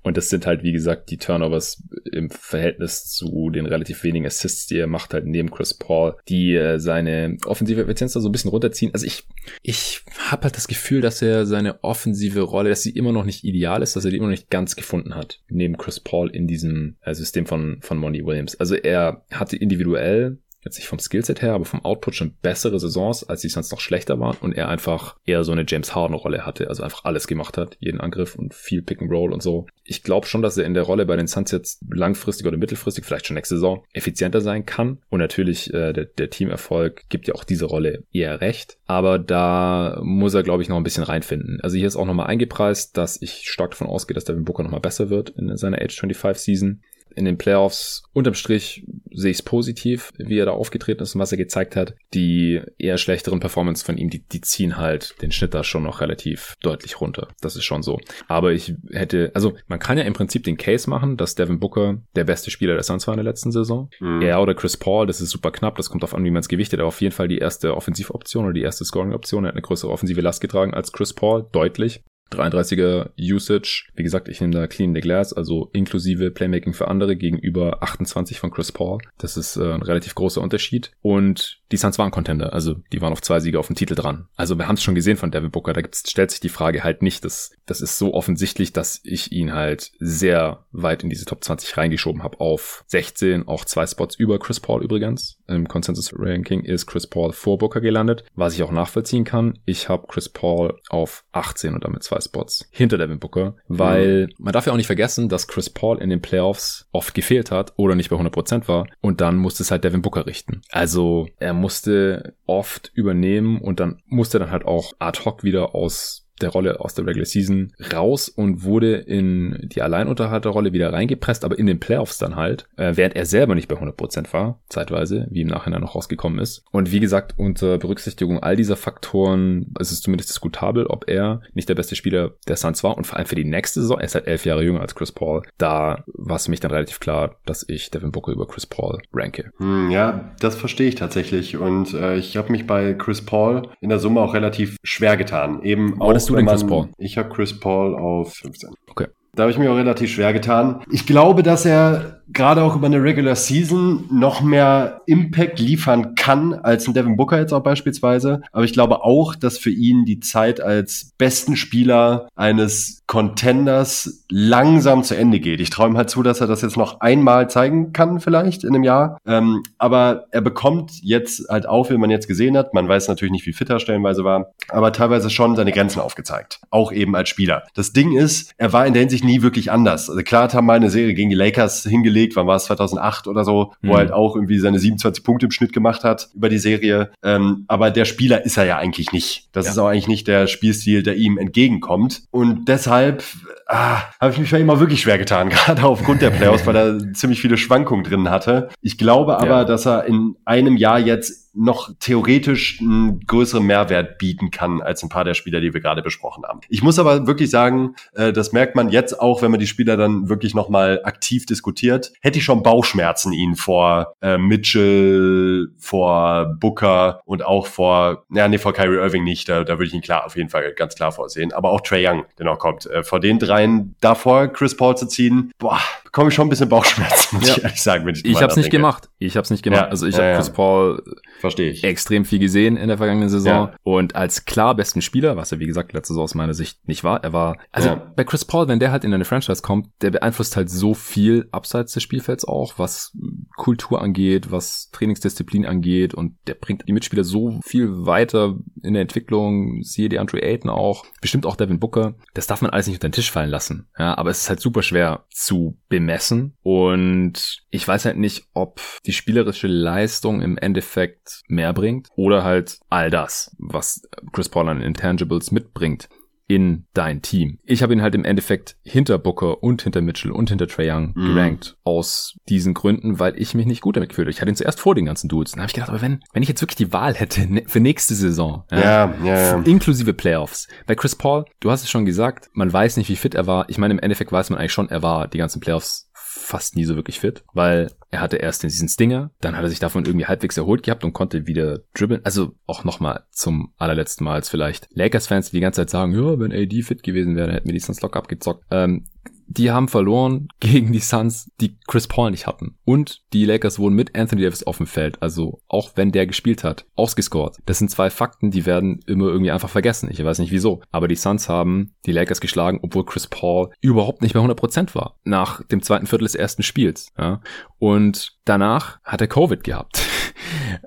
Und das sind halt, wie gesagt, die Turnovers im Verhältnis zu den relativ wenigen Assists, die er macht, halt neben Chris Paul, die äh, seine offensive Effizienz da so ein bisschen runterziehen. Also ich, ich habe halt das Gefühl, dass er seine offensive Rolle, dass sie immer noch nicht ideal ist, dass er die immer noch nicht ganz gefunden hat, neben Chris Paul in diesem äh, System von, von Monty Williams. Also er hatte individuell jetzt nicht vom Skillset her, aber vom Output schon bessere Saisons, als sie sonst noch schlechter waren und er einfach eher so eine James Harden Rolle hatte, also einfach alles gemacht hat, jeden Angriff und viel Pick and Roll und so. Ich glaube schon, dass er in der Rolle bei den Suns jetzt langfristig oder mittelfristig, vielleicht schon nächste Saison, effizienter sein kann und natürlich äh, der, der Teamerfolg gibt ja auch diese Rolle eher recht, aber da muss er glaube ich noch ein bisschen reinfinden. Also hier ist auch nochmal eingepreist, dass ich stark davon ausgehe, dass Devin Booker nochmal besser wird in seiner Age 25 Season in den Playoffs unterm Strich sehe ich es positiv, wie er da aufgetreten ist und was er gezeigt hat. Die eher schlechteren Performance von ihm, die, die ziehen halt den Schnitt da schon noch relativ deutlich runter. Das ist schon so. Aber ich hätte, also man kann ja im Prinzip den Case machen, dass Devin Booker der beste Spieler der Suns war in der letzten Saison. Mhm. Er oder Chris Paul, das ist super knapp, das kommt auf an, wie man es gewichtet, aber auf jeden Fall die erste Offensivoption oder die erste Scoring-Option. Er hat eine größere offensive Last getragen als Chris Paul, deutlich. 33er Usage. Wie gesagt, ich nehme da Clean the Glass, also inklusive Playmaking für andere gegenüber 28 von Chris Paul. Das ist äh, ein relativ großer Unterschied. Und die Suns waren Contender, also die waren auf zwei Siege auf dem Titel dran. Also wir haben es schon gesehen von Devin Booker, da gibt's, stellt sich die Frage halt nicht. Das, das ist so offensichtlich, dass ich ihn halt sehr weit in diese Top 20 reingeschoben habe auf 16, auch zwei Spots über Chris Paul übrigens. Im Consensus Ranking ist Chris Paul vor Booker gelandet, was ich auch nachvollziehen kann. Ich habe Chris Paul auf 18 und damit zwei Spots hinter Devin Booker, weil man darf ja auch nicht vergessen, dass Chris Paul in den Playoffs oft gefehlt hat oder nicht bei 100% war und dann musste es halt Devin Booker richten. Also er musste oft übernehmen und dann musste dann halt auch ad hoc wieder aus der Rolle aus der Regular Season raus und wurde in die Alleinunterhalterrolle wieder reingepresst, aber in den Playoffs dann halt, äh, während er selber nicht bei 100% war, zeitweise, wie im Nachhinein noch rausgekommen ist. Und wie gesagt, unter Berücksichtigung all dieser Faktoren ist es zumindest diskutabel, ob er nicht der beste Spieler der Suns war und vor allem für die nächste Saison, er ist halt elf Jahre jünger als Chris Paul, da war es für mich dann relativ klar, dass ich Devin Booker über Chris Paul ranke. Hm, ja, das verstehe ich tatsächlich und äh, ich habe mich bei Chris Paul in der Summe auch relativ schwer getan, eben auch hast du denn Chris Paul? Ich habe Chris Paul auf 15. Okay. Da habe ich mir auch relativ schwer getan. Ich glaube, dass er gerade auch über eine Regular Season noch mehr Impact liefern kann als ein Devin Booker jetzt auch beispielsweise. Aber ich glaube auch, dass für ihn die Zeit als besten Spieler eines Contenders langsam zu Ende geht. Ich ihm halt zu, dass er das jetzt noch einmal zeigen kann vielleicht in einem Jahr. Ähm, aber er bekommt jetzt halt auch, wie man jetzt gesehen hat, man weiß natürlich nicht, wie fit er stellenweise war, aber teilweise schon seine Grenzen aufgezeigt. Auch eben als Spieler. Das Ding ist, er war in der Hinsicht nie wirklich anders. Also klar hat er mal eine Serie gegen die Lakers hingelegt, gelegt, wann war es 2008 oder so, wo mhm. er halt auch irgendwie seine 27 Punkte im Schnitt gemacht hat über die Serie. Ähm, aber der Spieler ist er ja eigentlich nicht. Das ja. ist auch eigentlich nicht der Spielstil, der ihm entgegenkommt. Und deshalb ah, habe ich mich bei ihm auch wirklich schwer getan, gerade aufgrund der Playoffs, weil er ziemlich viele Schwankungen drin hatte. Ich glaube aber, ja. dass er in einem Jahr jetzt noch theoretisch einen größeren Mehrwert bieten kann als ein paar der Spieler, die wir gerade besprochen haben. Ich muss aber wirklich sagen, äh, das merkt man jetzt auch, wenn man die Spieler dann wirklich nochmal aktiv diskutiert. Hätte ich schon Bauchschmerzen ihn vor äh, Mitchell, vor Booker und auch vor, ja, nee, vor Kyrie Irving nicht. Da, da würde ich ihn klar, auf jeden Fall ganz klar vorsehen. Aber auch Trey Young, der noch kommt. Äh, vor den dreien davor Chris Paul zu ziehen, boah, bekomme ich schon ein bisschen Bauchschmerzen, muss ja. ich ehrlich sagen, wenn ich Ich habe es nicht gemacht. Ich habe es nicht gemacht. Ja, also ich ja, habe Chris Paul Verstehe ich. extrem viel gesehen in der vergangenen Saison und als klar besten Spieler, was er wie gesagt letzte Saison aus meiner Sicht nicht war, er war also bei Chris Paul, wenn der halt in eine Franchise kommt, der beeinflusst halt so viel abseits des Spielfelds auch, was Kultur angeht, was Trainingsdisziplin angeht und der bringt die Mitspieler so viel weiter in der Entwicklung, siehe die Andrew Ayton auch, bestimmt auch Devin Booker. Das darf man alles nicht unter den Tisch fallen lassen. Ja, aber es ist halt super schwer zu bemessen. Und ich weiß halt nicht, ob die spielerische Leistung im Endeffekt mehr bringt oder halt all das, was Chris Paul an Intangibles mitbringt in dein Team. Ich habe ihn halt im Endeffekt hinter Booker und hinter Mitchell und hinter Trae Young mm. gerankt aus diesen Gründen, weil ich mich nicht gut damit gefühlt habe. Ich hatte ihn zuerst vor den ganzen Dudes. Dann habe ich gedacht, aber wenn, wenn ich jetzt wirklich die Wahl hätte ne, für nächste Saison, ja, ja, ja, ja. inklusive Playoffs, bei Chris Paul, du hast es schon gesagt, man weiß nicht, wie fit er war. Ich meine, im Endeffekt weiß man eigentlich schon, er war die ganzen Playoffs fast nie so wirklich fit, weil er hatte erst diesen Stinger, dann hat er sich davon irgendwie halbwegs erholt gehabt und konnte wieder dribbeln. Also auch nochmal zum allerletzten Mal vielleicht Lakers-Fans, die die ganze Zeit sagen, ja, wenn AD fit gewesen wäre, hätten wir die Suns locker abgezockt. Ähm, die haben verloren gegen die Suns, die Chris Paul nicht hatten. Und die Lakers wurden mit Anthony Davis auf dem Feld, also auch wenn der gespielt hat, ausgescored. Das sind zwei Fakten, die werden immer irgendwie einfach vergessen. Ich weiß nicht wieso. Aber die Suns haben die Lakers geschlagen, obwohl Chris Paul überhaupt nicht mehr 100% war. Nach dem zweiten Viertel des ersten Spiels. Ja. Und danach hat er Covid gehabt.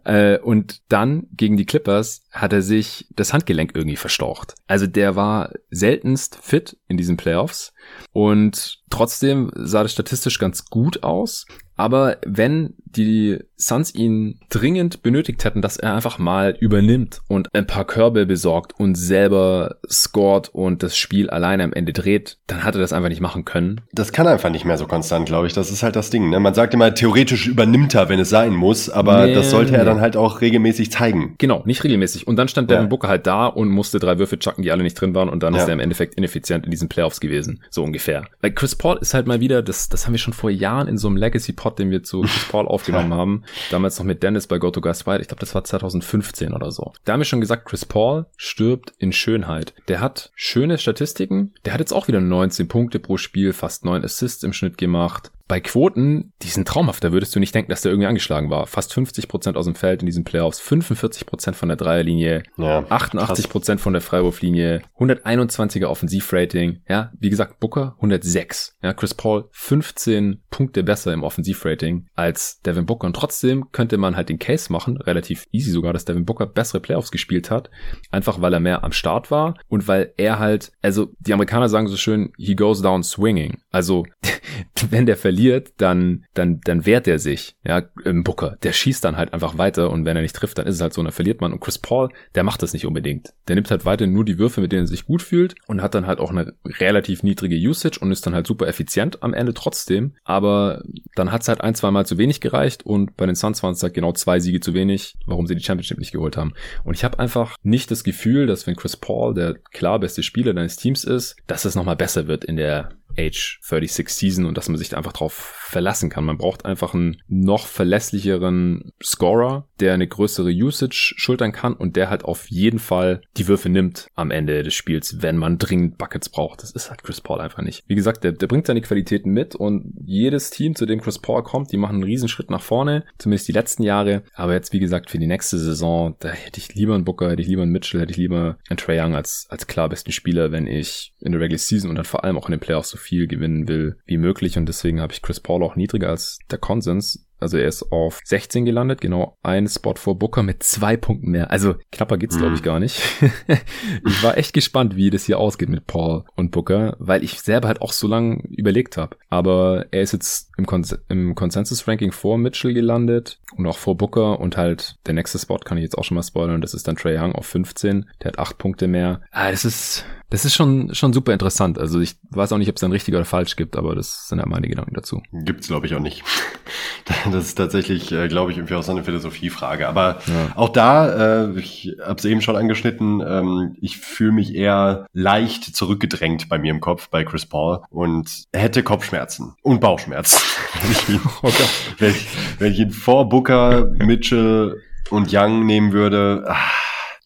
Äh, und dann gegen die Clippers hat er sich das Handgelenk irgendwie verstaucht. Also der war seltenst fit in diesen Playoffs und trotzdem sah das statistisch ganz gut aus. Aber wenn die Suns ihn dringend benötigt hätten, dass er einfach mal übernimmt und ein paar Körbe besorgt und selber scored und das Spiel alleine am Ende dreht, dann hat er das einfach nicht machen können. Das kann einfach nicht mehr so konstant, glaube ich. Das ist halt das Ding. Ne? Man sagt immer, theoretisch übernimmt er, wenn es sein muss, aber nee, das sollte er dann halt auch regelmäßig zeigen. Genau, nicht regelmäßig. Und dann stand Devin ja. Booker halt da und musste drei Würfe chucken, die alle nicht drin waren und dann ja. ist er im Endeffekt ineffizient in diesen Playoffs gewesen. So ungefähr. Weil Chris Paul ist halt mal wieder, das, das haben wir schon vor Jahren in so einem Legacy-Pod, den wir zu Chris Paul aufgenommen haben, damals noch mit Dennis bei Go to Guys Fight, ich glaube, das war 2015 oder so. Da haben wir schon gesagt, Chris Paul stirbt in Schönheit. Der hat schöne Statistiken, der hat jetzt auch wieder 19 Punkte pro Spiel, fast 9 Assists im Schnitt gemacht, bei Quoten, die sind traumhaft. Da würdest du nicht denken, dass der irgendwie angeschlagen war. Fast 50 Prozent aus dem Feld in diesen Playoffs, 45 Prozent von der Dreierlinie, ja, 88 Prozent von der Freiwurflinie, 121er Offensivrating. Ja, wie gesagt, Booker 106. Ja, Chris Paul 15 Punkte besser im Offensivrating als Devin Booker. Und trotzdem könnte man halt den Case machen, relativ easy sogar, dass Devin Booker bessere Playoffs gespielt hat. Einfach weil er mehr am Start war und weil er halt, also die Amerikaner sagen so schön, he goes down swinging. Also, wenn der verliert, verliert, dann, dann, dann wehrt er sich. Ja, im Booker. Der schießt dann halt einfach weiter und wenn er nicht trifft, dann ist es halt so, dann verliert man. Und Chris Paul, der macht das nicht unbedingt. Der nimmt halt weiter nur die Würfe, mit denen er sich gut fühlt und hat dann halt auch eine relativ niedrige Usage und ist dann halt super effizient am Ende trotzdem. Aber dann hat es halt ein, zwei Mal zu wenig gereicht und bei den Suns waren es halt genau zwei Siege zu wenig, warum sie die Championship nicht geholt haben. Und ich habe einfach nicht das Gefühl, dass wenn Chris Paul der klar beste Spieler deines Teams ist, dass es nochmal besser wird in der Age 36 Season und dass man sich da einfach drauf verlassen kann. Man braucht einfach einen noch verlässlicheren Scorer, der eine größere Usage schultern kann und der halt auf jeden Fall die Würfe nimmt am Ende des Spiels, wenn man dringend Buckets braucht. Das ist halt Chris Paul einfach nicht. Wie gesagt, der, der bringt seine Qualitäten mit und jedes Team, zu dem Chris Paul kommt, die machen einen Riesenschritt nach vorne, zumindest die letzten Jahre. Aber jetzt, wie gesagt, für die nächste Saison, da hätte ich lieber einen Booker, hätte ich lieber einen Mitchell, hätte ich lieber einen Trey Young als, als klar besten Spieler, wenn ich in der Regular Season und dann vor allem auch in den Playoffs so viel gewinnen will wie möglich. Und deswegen habe ich Chris Paul auch niedriger als der Konsens. Also er ist auf 16 gelandet, genau ein Spot vor Booker mit zwei Punkten mehr. Also knapper geht's mhm. glaube ich gar nicht. ich war echt gespannt, wie das hier ausgeht mit Paul und Booker, weil ich selber halt auch so lange überlegt habe. Aber er ist jetzt im, Kon im Consensus-Ranking vor Mitchell gelandet und auch vor Booker und halt der nächste Spot kann ich jetzt auch schon mal spoilern. Das ist dann Trey Young auf 15. Der hat acht Punkte mehr. Ah, das ist das ist schon, schon super interessant. Also ich weiß auch nicht, ob es dann richtig oder falsch gibt, aber das sind ja meine Gedanken dazu. Gibt's glaube ich auch nicht. das ist tatsächlich, äh, glaube ich, irgendwie auch so eine Philosophiefrage. Aber ja. auch da, äh, ich habe es eben schon angeschnitten, ähm, ich fühle mich eher leicht zurückgedrängt bei mir im Kopf bei Chris Paul und hätte Kopfschmerzen und Bauchschmerzen, wenn ich ihn, oh wenn ich, wenn ich ihn vor Booker, Mitchell und Young nehmen würde. Ah,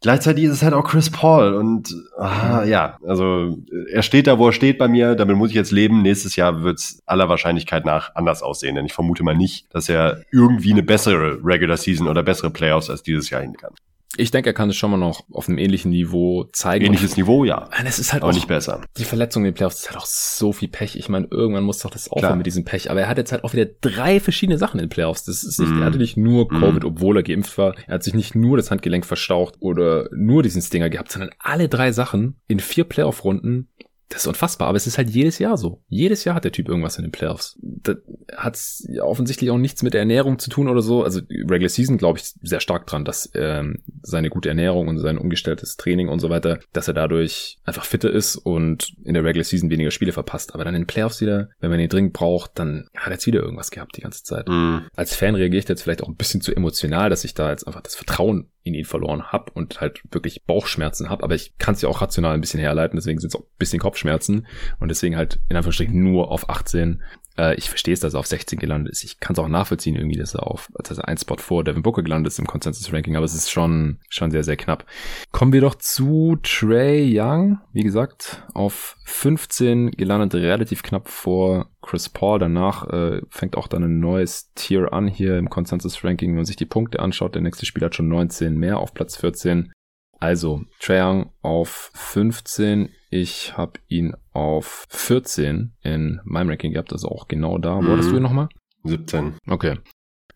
Gleichzeitig ist es halt auch Chris Paul und ah, ja, also er steht da, wo er steht bei mir, damit muss ich jetzt leben. Nächstes Jahr wird es aller Wahrscheinlichkeit nach anders aussehen, denn ich vermute mal nicht, dass er irgendwie eine bessere Regular Season oder bessere Playoffs als dieses Jahr hin kann. Ich denke, er kann es schon mal noch auf einem ähnlichen Niveau zeigen. Ähnliches Niveau, ja. Es ist halt aber auch nicht besser. Die Verletzung in den Playoffs ist halt auch so viel Pech. Ich meine, irgendwann muss doch das aufhören mit diesem Pech. Aber er hat jetzt halt auch wieder drei verschiedene Sachen in den Playoffs. Das ist nicht, mm. er hatte nicht nur mhm. Covid, mm. obwohl er geimpft war. Er hat sich nicht nur das Handgelenk verstaucht oder nur diesen Stinger gehabt, sondern alle drei Sachen in vier Playoff-Runden das ist unfassbar, aber es ist halt jedes Jahr so. Jedes Jahr hat der Typ irgendwas in den Playoffs. Das hat offensichtlich auch nichts mit der Ernährung zu tun oder so. Also Regular Season glaube ich sehr stark dran, dass ähm, seine gute Ernährung und sein umgestelltes Training und so weiter, dass er dadurch einfach fitter ist und in der Regular Season weniger Spiele verpasst. Aber dann in den Playoffs wieder, wenn man ihn dringend braucht, dann hat er jetzt wieder irgendwas gehabt die ganze Zeit. Mhm. Als Fan reagiere ich jetzt vielleicht auch ein bisschen zu emotional, dass ich da jetzt einfach das Vertrauen in ihn verloren habe und halt wirklich Bauchschmerzen habe. Aber ich kann es ja auch rational ein bisschen herleiten, deswegen sind es auch ein bisschen Kopfschmerzen und deswegen halt in Anführungsstrichen nur auf 18 äh, ich verstehe es, dass er auf 16 gelandet ist. Ich kann es auch nachvollziehen, irgendwie, dass er auf, dass er ein Spot vor Devin Booker gelandet ist im Consensus-Ranking, aber es ist schon, schon sehr, sehr knapp. Kommen wir doch zu Trey Young. Wie gesagt, auf 15 gelandet, relativ knapp vor Chris Paul. Danach äh, fängt auch dann ein neues Tier an hier im Consensus-Ranking. Wenn man sich die Punkte anschaut, der nächste Spieler hat schon 19 mehr auf Platz 14. Also, Trae Young auf 15. Ich habe ihn auf 14 in meinem Ranking gehabt, also auch genau da. Wo mhm. hattest du ihn nochmal? 17. Okay.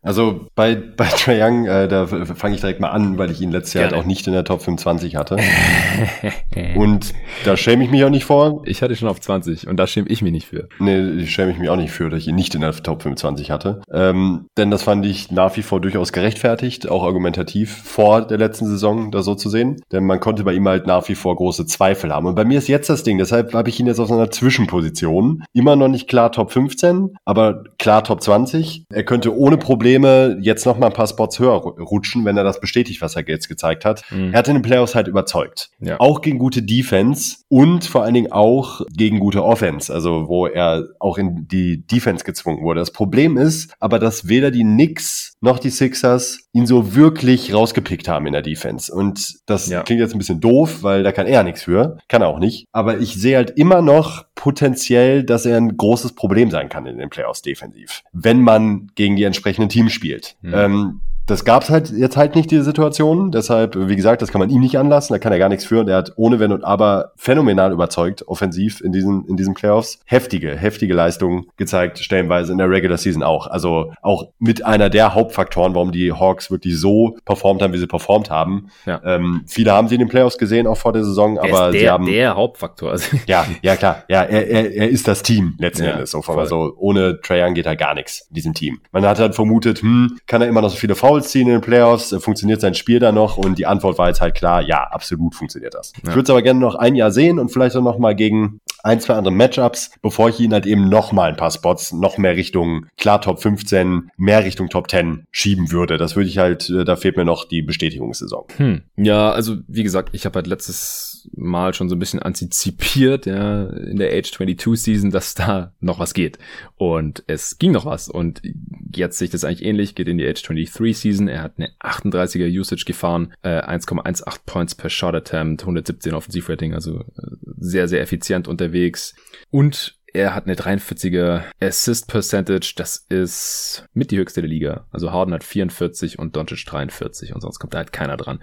Also bei, bei Trae Young, äh, da fange ich direkt mal an, weil ich ihn letztes Jahr halt auch nicht in der Top 25 hatte. und da schäme ich mich auch nicht vor. Ich hatte schon auf 20 und da schäme ich mich nicht für. Nee, ich schäme ich mich auch nicht für, dass ich ihn nicht in der Top 25 hatte. Ähm, denn das fand ich nach wie vor durchaus gerechtfertigt, auch argumentativ vor der letzten Saison da so zu sehen. Denn man konnte bei ihm halt nach wie vor große Zweifel haben. Und bei mir ist jetzt das Ding, deshalb habe ich ihn jetzt auf so einer Zwischenposition. Immer noch nicht klar Top 15, aber klar Top 20. Er könnte ohne Probleme Probleme, jetzt noch mal ein paar Spots höher rutschen, wenn er das bestätigt, was er jetzt gezeigt hat. Mhm. Er hat in den Playoffs halt überzeugt. Ja. Auch gegen gute Defense und vor allen Dingen auch gegen gute Offense, also wo er auch in die Defense gezwungen wurde. Das Problem ist aber, dass weder die Knicks noch die Sixers ihn so wirklich rausgepickt haben in der Defense. Und das ja. klingt jetzt ein bisschen doof, weil da kann er nichts für. Kann er auch nicht. Aber ich sehe halt immer noch potenziell, dass er ein großes Problem sein kann in den Playoffs defensiv, wenn man gegen die entsprechenden Teams spielt. Mhm. Ähm, das gab's halt jetzt halt nicht, diese Situation. Deshalb, wie gesagt, das kann man ihm nicht anlassen. Da kann er gar nichts führen. Er hat ohne Wenn und Aber phänomenal überzeugt, offensiv in diesen, in diesen Playoffs. Heftige, heftige Leistungen gezeigt, stellenweise in der Regular Season auch. Also auch mit einer der Hauptfaktoren, warum die Hawks wirklich so performt haben, wie sie performt haben. Ja. Ähm, viele haben sie in den Playoffs gesehen, auch vor der Saison, er aber der, sie haben. Der Hauptfaktor. ja, ja, klar. Ja, er, er, er ist das Team letzten ja, Endes. So, also ohne Trae Young geht halt gar nichts in diesem Team. Man hat halt vermutet, hm, kann er immer noch so viele Fouls ziehen in den Playoffs? Funktioniert sein Spiel da noch? Und die Antwort war jetzt halt klar, ja, absolut funktioniert das. Ja. Ich würde es aber gerne noch ein Jahr sehen und vielleicht auch noch mal gegen ein, zwei andere Matchups, bevor ich ihn halt eben noch mal ein paar Spots noch mehr Richtung klar Top 15, mehr Richtung Top 10 schieben würde. Das würde ich halt, äh, da fehlt mir noch die Bestätigungssaison. Hm. Ja, also wie gesagt, ich habe halt letztes Mal schon so ein bisschen antizipiert, ja, in der Age 22 Season, dass da noch was geht. Und es ging noch was. Und jetzt sehe ich das eigentlich ähnlich, geht in die Age 23 Season. Er hat eine 38er Usage gefahren, äh, 1,18 Points per Shot Attempt, 117 Offensivrating, also äh, sehr, sehr effizient unterwegs. Und er hat eine 43er Assist Percentage, das ist mit die höchste der Liga. Also Harden hat 44 und Doncic 43 und sonst kommt da halt keiner dran.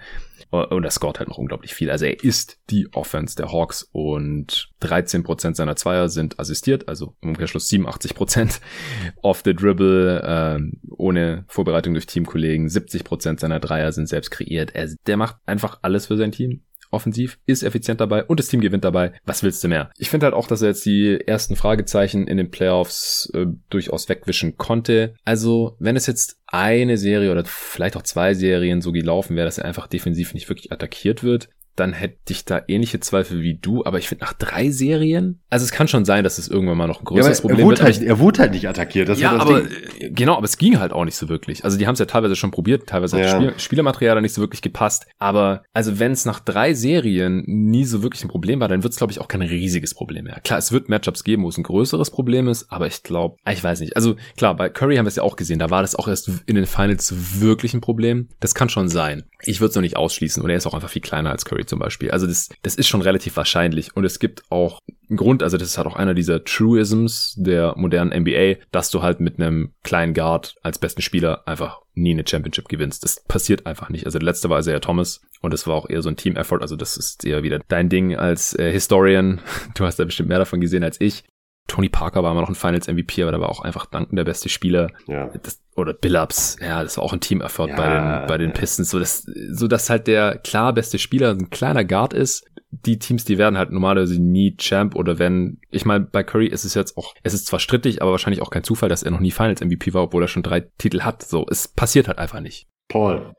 Und er scoret halt noch unglaublich viel. Also er ist die Offense der Hawks und 13% seiner Zweier sind assistiert, also im Umkehrschluss 87% off the dribble, äh, ohne Vorbereitung durch Teamkollegen. 70% seiner Dreier sind selbst kreiert. Er, der macht einfach alles für sein Team offensiv, ist effizient dabei und das Team gewinnt dabei. Was willst du mehr? Ich finde halt auch, dass er jetzt die ersten Fragezeichen in den Playoffs äh, durchaus wegwischen konnte. Also, wenn es jetzt eine Serie oder vielleicht auch zwei Serien so gelaufen wäre, dass er einfach defensiv nicht wirklich attackiert wird, dann hätte ich da ähnliche Zweifel wie du, aber ich finde nach drei Serien, also es kann schon sein, dass es irgendwann mal noch ein größeres ja, Problem er wird. Halt, er wurde halt nicht attackiert. Das ja, das aber Ding. äh, genau, aber es ging halt auch nicht so wirklich. Also die haben es ja teilweise schon probiert, teilweise Ja. hat das Spiel, Spielermaterial da nicht so wirklich gepasst. Aber also wenn es nach drei Serien nie so wirklich ein Problem war, dann wird es glaube ich auch kein riesiges Problem mehr. Klar, es wird Matchups geben, wo es ein größeres Problem ist, aber ich glaube, ich weiß nicht. Also klar, bei Curry haben wir es ja auch gesehen, da war das auch erst in den Finals wirklich ein Problem. Das kann schon sein. Ich würde es noch nicht ausschließen und er ist auch einfach viel kleiner als Curry zum Beispiel. Also das, das ist schon relativ wahrscheinlich und es gibt auch einen Grund, also das ist halt auch einer dieser Truisms der modernen NBA, dass du halt mit einem kleinen Guard als besten Spieler einfach nie eine Championship gewinnst. Das passiert einfach nicht. Also letzte war Isaiah Thomas und es war auch eher so ein Team-Effort. Also das ist eher wieder dein Ding als äh, Historian. Du hast da bestimmt mehr davon gesehen als ich. Tony Parker war immer noch ein Finals MVP, aber da war auch einfach Duncan der beste Spieler. Ja. Das, oder Billups, ja, das war auch ein Team-Effort Ja, bei den, bei den. Pistons, so dass, so dass halt der klar beste Spieler ein kleiner Guard ist. Die Teams, die werden halt normalerweise nie Champ oder wenn, ich meine, bei Curry ist es jetzt auch, es ist zwar strittig, aber wahrscheinlich auch kein Zufall, dass er noch nie Finals MVP war, obwohl er schon drei Titel hat. So, es passiert halt einfach nicht. Paul.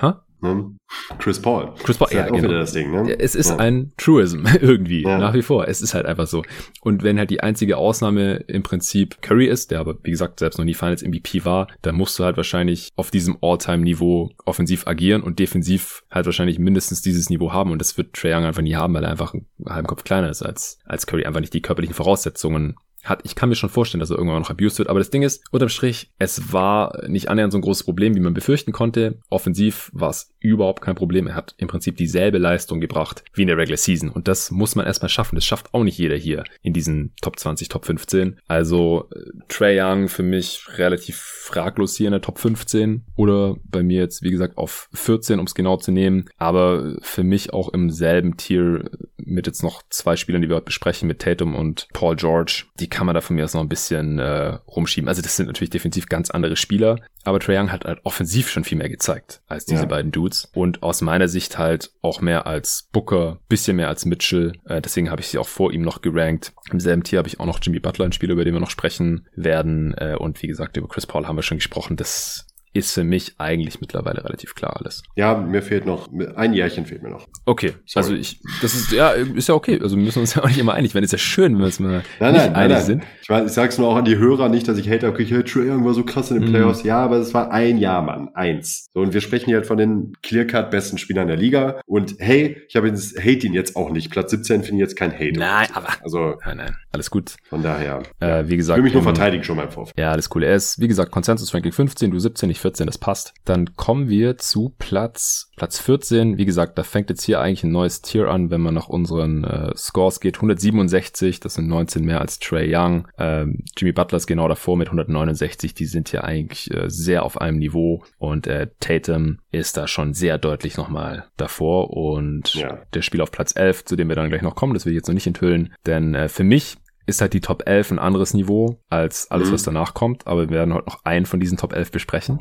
Ha? Ne? Chris Paul. Chris Paul, ist ja, halt genau. das Ding, ne? Es ist ja. ein Truism irgendwie, Ja. nach wie vor. Es ist halt einfach so. Und wenn halt die einzige Ausnahme im Prinzip Curry ist, der aber, wie gesagt, selbst noch nie Finals MVP war, dann musst du halt wahrscheinlich auf diesem All-Time-Niveau offensiv agieren und defensiv halt wahrscheinlich mindestens dieses Niveau haben. Und das wird Trae Young einfach nie haben, weil er einfach einen halben Kopf kleiner ist als, als Curry, einfach nicht die körperlichen Voraussetzungen hat. Ich kann mir schon vorstellen, dass er irgendwann noch abused wird, aber das Ding ist, unterm Strich, es war nicht annähernd so ein großes Problem, wie man befürchten konnte. Offensiv war es überhaupt kein Problem. Er hat im Prinzip dieselbe Leistung gebracht wie in der Regular Season und das muss man erstmal schaffen. Das schafft auch nicht jeder hier in diesen Top 20, Top 15. Also äh, Trey Young für mich relativ fraglos hier in der Top 15 oder bei mir jetzt, wie gesagt, auf 14, um es genau zu nehmen, aber für mich auch im selben Tier mit jetzt noch zwei Spielern, die wir heute besprechen, mit Tatum und Paul George. Die kann man da von mir aus noch ein bisschen äh, rumschieben. Also das sind natürlich defensiv ganz andere Spieler, aber Trae Young hat halt offensiv schon viel mehr gezeigt als diese Ja. beiden Dudes und aus meiner Sicht halt auch mehr als Booker, bisschen mehr als Mitchell. Äh, deswegen habe ich sie auch vor ihm noch gerankt. Im selben Tier habe ich auch noch Jimmy Butler, ein Spieler, über den wir noch sprechen werden. Äh, und wie gesagt, über Chris Paul haben wir schon gesprochen. Das ist für mich eigentlich mittlerweile relativ klar alles. Ja, mir fehlt noch, ein Jährchen fehlt mir noch. Okay, Sorry. also ich, das ist ja, ist ja okay. Also wir müssen uns ja auch nicht immer einig werden. Ist ja schön, wenn wir uns mal Nein, nicht nein, einig nein. sind. Ich, weiß, ich sag's nur auch an die Hörer, nicht, dass ich hate, okay, ich Trae Young war so krass in den Mhm. Playoffs. Ja, aber es war ein Jahr, Mann. Eins. So, und wir sprechen hier halt von den Clear-Cut besten Spielern der Liga. Und hey, ich habe jetzt, hate ihn jetzt auch nicht. Platz 17 finde ich jetzt kein Hate. Nein, aber Also, nein, nein, alles gut. von daher. Äh, wie Ich gesagt, will mich nur im- verteidigen schon mal im Vorfeld. Ja, alles cool. Er ist, wie gesagt, Consensus-Ranking 15, du 17, ich 14, das passt. Dann kommen wir zu Platz, Platz 14. Wie gesagt, da fängt jetzt hier eigentlich ein neues Tier an, wenn man nach unseren äh, Scores geht. 167, das sind 19 mehr als Trey Young. Ähm, Jimmy Butler ist genau davor mit 169. Die sind hier eigentlich äh, sehr auf einem Niveau. Und äh, Tatum ist da schon sehr deutlich nochmal davor. Und Ja. der Spieler auf Platz 11, zu dem wir dann gleich noch kommen, das will ich jetzt noch nicht enthüllen. Denn äh, für mich ist halt die Top 11 ein anderes Niveau als alles, Mhm. was danach kommt. Aber wir werden heute noch einen von diesen Top 11 besprechen,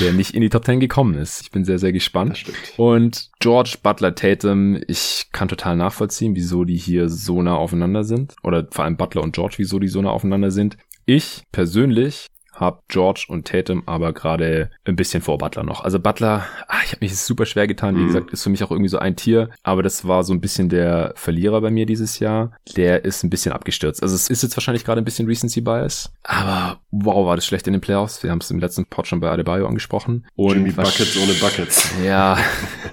der nicht in die Top 10 gekommen ist. Ich bin sehr, sehr gespannt. Und George Butler Tatum, ich kann total nachvollziehen, wieso die hier so nah aufeinander sind. Oder vor allem Butler und George, wieso die so nah aufeinander sind. Ich persönlich habe George und Tatum aber gerade ein bisschen vor Butler noch. Also Butler, ah, ich habe mich super schwer getan. Wie Mhm. gesagt, ist für mich auch irgendwie so ein Tier. Aber das war so ein bisschen der Verlierer bei mir dieses Jahr. Der ist ein bisschen abgestürzt. Also es ist jetzt wahrscheinlich gerade ein bisschen Recency Bias. Aber wow, war das schlecht in den Playoffs. Wir haben es im letzten Pod schon bei Adebayo angesprochen. Und Jimmy Buckets ohne Buckets. ja.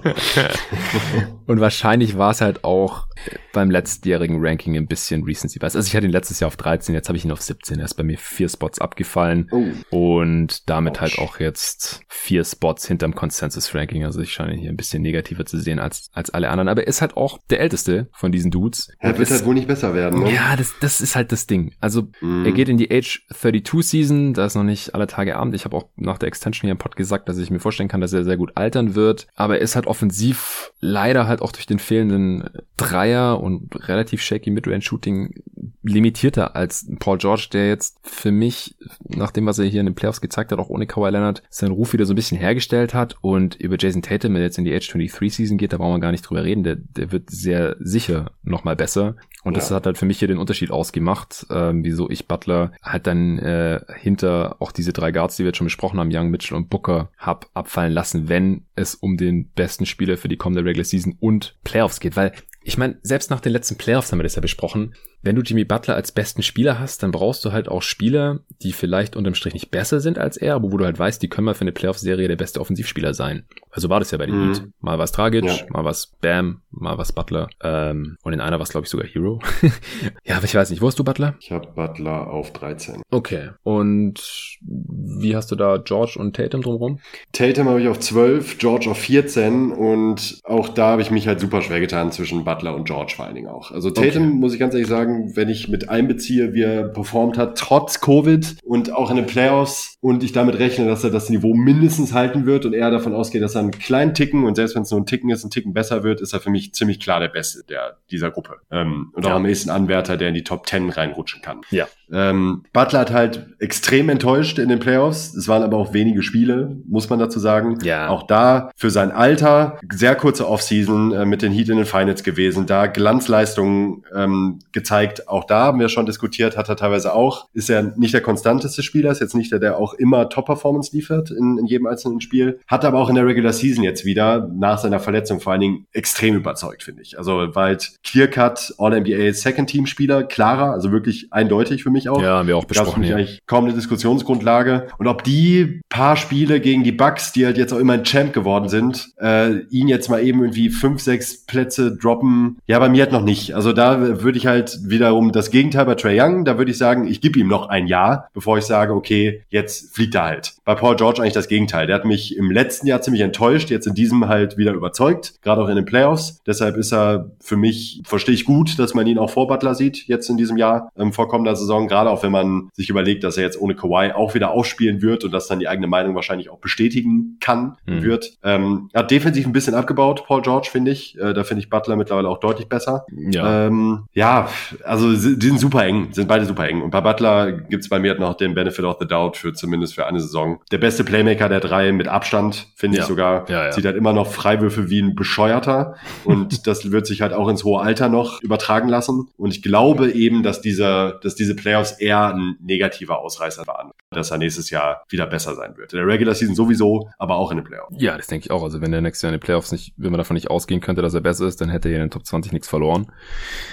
und wahrscheinlich war es halt auch beim letztjährigen Ranking ein bisschen Recency Bias. Also ich hatte ihn letztes Jahr auf 13, jetzt habe ich ihn auf 17. Er ist bei mir vier Spots abgefallen. Oh. Und damit Ouch. halt auch jetzt vier Spots hinterm Consensus-Ranking. Also ich scheine ihn hier ein bisschen negativer zu sehen als, als alle anderen. Aber er ist halt auch der älteste von diesen Dudes. Er wird ist- halt wohl nicht besser werden, ne? ja, das, das ist halt das Ding. Also Mhm. er geht in die Age 32 Season, da ist noch nicht alle Tage Abend. Ich habe auch nach der Extension hier im Pod gesagt, dass ich mir vorstellen kann, dass er sehr gut altern wird. Aber er ist halt offensiv leider halt auch durch den fehlenden Dreier und relativ shaky Midrange-Shooting ein limitierter als Paul George, der jetzt für mich, nach dem, was er hier in den Playoffs gezeigt hat, auch ohne Kawhi Leonard, seinen Ruf wieder so ein bisschen hergestellt hat und über Jason Tatum, der jetzt in die Age 23 Season geht, da brauchen wir gar nicht drüber reden, der, der wird sehr sicher nochmal besser und ja. das hat halt für mich hier den Unterschied ausgemacht, ähm, wieso ich Butler halt dann äh, hinter auch diese drei Guards, die wir jetzt schon besprochen haben, Young, Mitchell und Booker, hab abfallen lassen, wenn es um den besten Spieler für die kommende Regular Season und Playoffs geht, weil ich meine, selbst nach den letzten Playoffs haben wir das ja besprochen wenn du Jimmy Butler als besten Spieler hast, dann brauchst du halt auch Spieler, die vielleicht unterm Strich nicht besser sind als er, aber wo du halt weißt, die können mal für eine Playoff-Serie der beste Offensivspieler sein. Also war das ja bei den mhm. Heat. Mal was Dragic, ja. mal was Bam, mal was Butler. Ähm, und in einer war es, glaube ich, sogar Hero. ja, aber ich weiß nicht. Wo hast du Butler? Ich habe Butler auf 13. Okay. Und wie hast du da George und Tatum drumherum? Tatum habe ich auf 12, George auf 14 und auch da habe ich mich halt super schwer getan zwischen Butler und George vor allen Dingen auch. Also Tatum, okay. muss ich ganz ehrlich sagen, wenn ich mit einbeziehe, wie er performt hat, trotz Covid und auch in den Playoffs und ich damit rechne, dass er das Niveau mindestens halten wird und er davon ausgeht, dass er einen kleinen Ticken und selbst wenn es nur ein Ticken ist, ein Ticken besser wird, ist er für mich ziemlich klar der Beste der, dieser Gruppe. Ähm, und auch am nächsten Anwärter, der in die Top 10 reinrutschen kann. Ja. Ähm, Butler hat halt extrem enttäuscht in den Playoffs. Es waren aber auch wenige Spiele, muss man dazu sagen. Ja. Auch da für sein Alter sehr kurze Offseason äh, mit den Heat in den Finals gewesen, da Glanzleistungen ähm, gezeigt. Auch da haben wir schon diskutiert, hat er teilweise auch. Ist er nicht der konstanteste Spieler, ist jetzt nicht der, der auch immer Top-Performance liefert in, in jedem einzelnen Spiel. Hat aber auch in der Regular Season jetzt wieder nach seiner Verletzung vor allen Dingen extrem überzeugt, finde ich. Also weil halt Clear-Cut All-NBA Second-Team-Spieler, klarer, also wirklich eindeutig für mich mich auch. Ja, haben wir auch besprochen. Ja. kaum eine Diskussionsgrundlage. Und ob die paar Spiele gegen die Bucks, die halt jetzt auch immer ein Champ geworden sind, äh, ihn jetzt mal eben irgendwie fünf, sechs Plätze droppen, ja, bei mir halt noch nicht. Also da würde ich halt wiederum das Gegenteil bei Trey Young, da würde ich sagen, ich gebe ihm noch ein Jahr, bevor ich sage, okay, jetzt fliegt er halt. Bei Paul George eigentlich das Gegenteil. Der hat mich im letzten Jahr ziemlich enttäuscht, jetzt in diesem halt wieder überzeugt, gerade auch in den Playoffs. Deshalb ist er für mich, verstehe ich gut, dass man ihn auch vor Butler sieht, jetzt in diesem Jahr, ähm, vor kommender Saison gerade auch wenn man sich überlegt, dass er jetzt ohne Kawhi auch wieder ausspielen wird und das dann die eigene Meinung wahrscheinlich auch bestätigen kann, mhm. wird. Ähm, er hat defensiv ein bisschen abgebaut, Paul George, finde ich. Äh, da finde ich Butler mittlerweile auch deutlich besser. Ja, ähm, ja also die sind super eng, sind beide super eng. Und bei Butler gibt's bei mir noch den Benefit of the Doubt für zumindest für eine Saison. Der beste Playmaker der drei mit Abstand, finde ja. ich sogar. Ja, ja. Zieht halt immer noch Freiwürfe wie ein Bescheuerter. und das wird sich halt auch ins hohe Alter noch übertragen lassen. Und ich glaube eben, dass dieser, dass diese Playoffs Playoffs eher ein negativer Ausreißer waren, dass er nächstes Jahr wieder besser sein wird. In der Regular Season sowieso, aber auch in den Playoffs. Ja, das denke ich auch. Also wenn der nächste Jahr in den Playoffs nicht, wenn man davon nicht ausgehen könnte, dass er besser ist, dann hätte er in den Top 20 nichts verloren.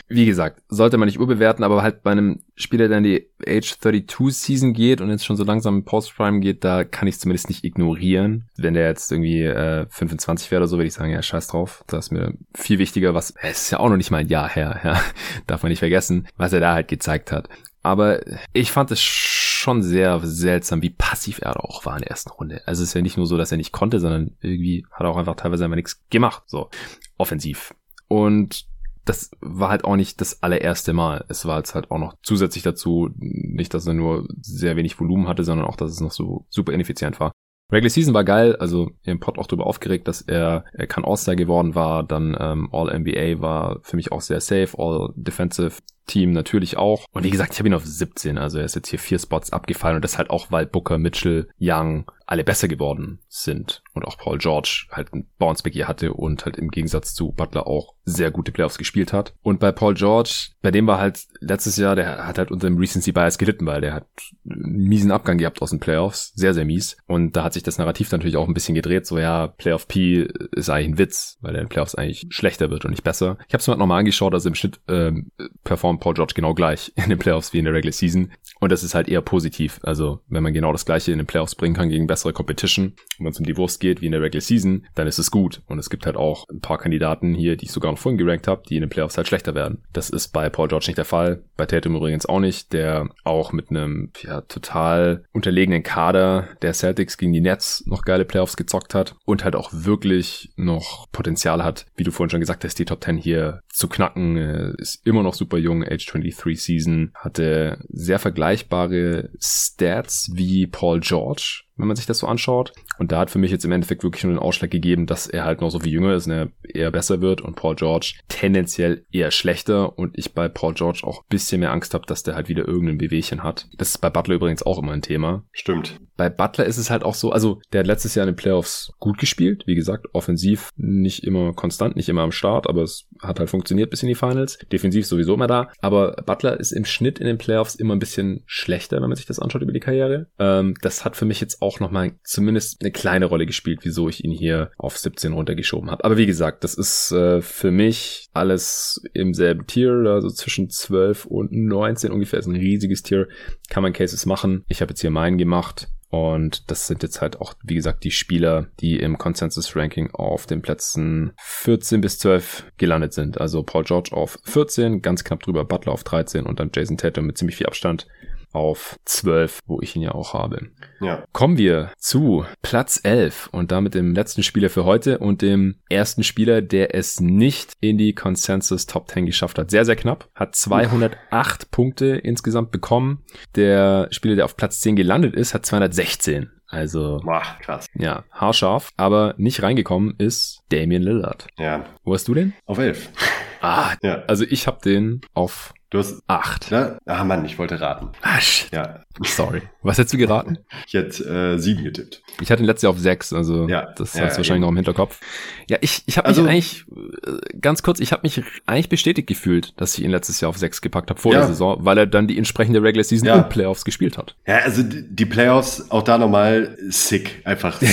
Wie gesagt, sollte man nicht überbewerten, aber halt bei einem Spieler, der in die Age 32 Season geht und jetzt schon so langsam in Post-Prime geht, da kann ich es zumindest nicht ignorieren. Wenn der jetzt irgendwie äh, 25 wäre oder so, würde ich sagen, ja, scheiß drauf. Das ist mir viel wichtiger, was, es ist ja auch noch nicht mal ein Jahr her, ja, darf man nicht vergessen, was er da halt gezeigt hat. Aber ich fand es schon sehr seltsam, wie passiv er auch war in der ersten Runde. Also es ist ja nicht nur so, dass er nicht konnte, sondern irgendwie hat er auch einfach teilweise einfach nichts gemacht, so offensiv. Und das war halt auch nicht das allererste Mal. Es war jetzt halt auch noch zusätzlich dazu, nicht, dass er nur sehr wenig Volumen hatte, sondern auch, dass es noch so super ineffizient war. Regular Season war geil, also im Pod auch darüber aufgeregt, dass er, er kann All-Star geworden war, dann ähm, All-NBA war für mich auch sehr safe, All-Defensive Team natürlich auch. Und wie gesagt, ich habe ihn auf 17, also er ist jetzt hier vier Spots abgefallen und das halt auch, weil Booker, Mitchell, Young alle besser geworden sind und auch Paul George halt ein Bounceback hier hatte und halt im Gegensatz zu Butler auch sehr gute Playoffs gespielt hat. Und bei Paul George, bei dem war halt letztes Jahr, der hat halt unter dem Recency Bias gelitten, weil der hat einen miesen Abgang gehabt aus den Playoffs, sehr, sehr mies. Und da hat sich das Narrativ natürlich auch ein bisschen gedreht, so ja, Playoff P ist eigentlich ein Witz, weil der in Playoffs eigentlich schlechter wird und nicht besser. Ich habe es mir halt nochmal angeschaut, also im Schnitt ähm, performt Paul George genau gleich in den Playoffs wie in der Regular Season. Und das ist halt eher positiv. Also wenn man genau das gleiche in den Playoffs bringen kann gegen bessere Competition wenn es um die Wurst geht wie in der Regular Season, dann ist es gut. Und es gibt halt auch ein paar Kandidaten hier, die ich sogar noch vorhin gerankt habe, die in den Playoffs halt schlechter werden. Das ist bei Paul George nicht der Fall. Bei Tatum übrigens auch nicht, der auch mit einem ja, total unterlegenen Kader der Celtics gegen die Nets noch geile Playoffs gezockt hat und halt auch wirklich noch Potenzial hat, wie du vorhin schon gesagt hast, die Top 10 hier zu knacken. Ist immer noch super jung, Age 23 Season, hatte sehr vergleichbare Stats wie Paul George wenn man sich das so anschaut. Und da hat für mich jetzt im Endeffekt wirklich nur den Ausschlag gegeben, dass er halt noch so viel jünger ist und er eher besser wird und Paul George tendenziell eher schlechter und ich bei Paul George auch ein bisschen mehr Angst habe, dass der halt wieder irgendein Bewegchen hat. Das ist bei Butler übrigens auch immer ein Thema. Stimmt. Bei Butler ist es halt auch so, also der hat letztes Jahr in den Playoffs gut gespielt, wie gesagt, offensiv nicht immer konstant, nicht immer am Start, aber es hat halt funktioniert bis in die Finals. Defensiv sowieso immer da, aber Butler ist im Schnitt in den Playoffs immer ein bisschen schlechter, wenn man sich das anschaut über die Karriere. Ähm, das hat für mich jetzt auch nochmal zumindest eine kleine Rolle gespielt, wieso ich ihn hier auf 17 runtergeschoben habe. Aber wie gesagt, das ist äh, für mich alles im selben Tier, also zwischen 12 und 19 ungefähr, ist ein riesiges Tier, kann man Cases machen. Ich habe jetzt hier meinen gemacht. Und das sind jetzt halt auch, wie gesagt, die Spieler, die im Consensus-Ranking auf den Plätzen 14 bis 12 gelandet sind. Also Paul George auf 14, ganz knapp drüber Butler auf 13 und dann Jason Tatum mit ziemlich viel Abstand auf 12, wo ich ihn ja auch habe. Ja. Kommen wir zu Platz 11 und damit dem letzten Spieler für heute und dem ersten Spieler, der es nicht in die Consensus Top 10 geschafft hat. Sehr, sehr knapp. Hat 208 Uff. Punkte insgesamt bekommen. Der Spieler, der auf Platz 10 gelandet ist, hat 216. Also, Boah, krass. Ja, haarscharf, aber nicht reingekommen ist Damian Lillard. Ja. Wo hast du den? Auf 11. Ah, ja. Also ich habe den auf Du hast acht. Ne? Ah Mann, ich wollte raten. Asch. Ja. Sorry. Was hättest du geraten? Ich hätte äh, sieben getippt. Ich hatte ihn letztes Jahr auf sechs, also ja. das ja, hast du wahrscheinlich eben. noch im Hinterkopf. Ja, ich, ich habe Also- mich eigentlich, äh, ganz kurz, ich habe mich eigentlich bestätigt gefühlt, dass ich ihn letztes Jahr auf sechs gepackt habe vor Ja. der Saison, weil er dann die entsprechende Regular Season Ja. und Playoffs gespielt hat. Ja, also die Playoffs, auch da nochmal sick. Einfach sick.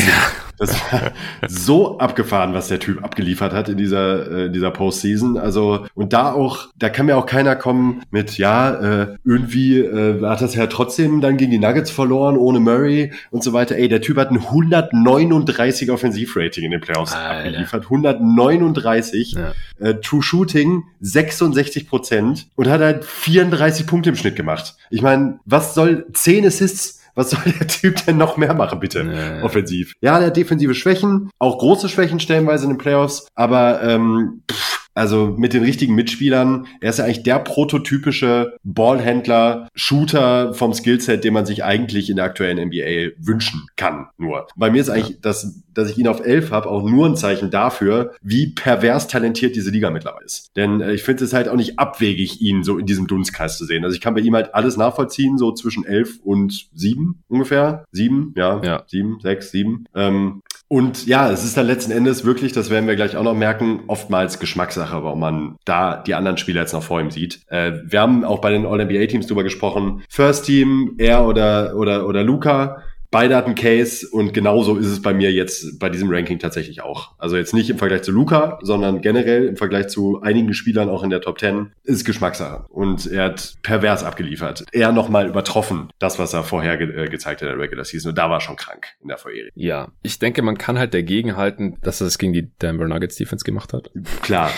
Das war so abgefahren, was der Typ abgeliefert hat in dieser, äh, in dieser Postseason. Also, und da auch, da kann mir auch keiner kommen mit, ja, äh, irgendwie äh, hat das ja trotzdem dann gegen die Nuggets verloren, ohne Murray und so weiter. Ey, der Typ hat ein 139 Offensivrating in den Playoffs Alter. abgeliefert. 139. Ja. Äh, True Shooting 66 Prozent und hat halt 34 Punkte im Schnitt gemacht. Ich meine, was soll 10 Assists? Was soll der Typ denn noch mehr machen, bitte? Nee. Offensiv. Ja, der hat defensive Schwächen, auch große Schwächen stellenweise in den Playoffs, aber ähm, pff, also mit den richtigen Mitspielern, er ist ja eigentlich der prototypische Ballhändler, Shooter vom Skillset, den man sich eigentlich in der aktuellen NBA wünschen kann. Nur. Bei mir ist eigentlich, dass, dass ich ihn auf 11 habe, auch nur ein Zeichen dafür, wie pervers talentiert diese Liga mittlerweile ist. Denn äh, ich finde es halt auch nicht abwegig, ihn so in diesem Dunstkreis zu sehen. Also ich kann bei ihm halt alles nachvollziehen, so zwischen 11 und 7 ungefähr. 7, ja, Ja. 7, 6, 7. Ähm, und ja, es ist dann letzten Endes wirklich, das werden wir gleich auch noch merken, oftmals Geschmackssache, warum man da die anderen Spieler jetzt noch vor ihm sieht. Äh, wir haben auch bei den All-NBA-Teams drüber gesprochen. First Team, er oder, oder, oder Luca. Beide hatten Case und genauso ist es bei mir jetzt bei diesem Ranking tatsächlich auch. Also jetzt nicht im Vergleich zu Luca, sondern generell im Vergleich zu einigen Spielern auch in der Top 10 ist Geschmackssache. Und er hat pervers abgeliefert. Er nochmal übertroffen, das, was er vorher ge äh, gezeigt hat in der Regular Season. Und da war er schon krank in der vorherigen. Ja, ich denke, man kann halt dagegen halten, dass er das gegen die Denver Nuggets Defense gemacht hat. Klar,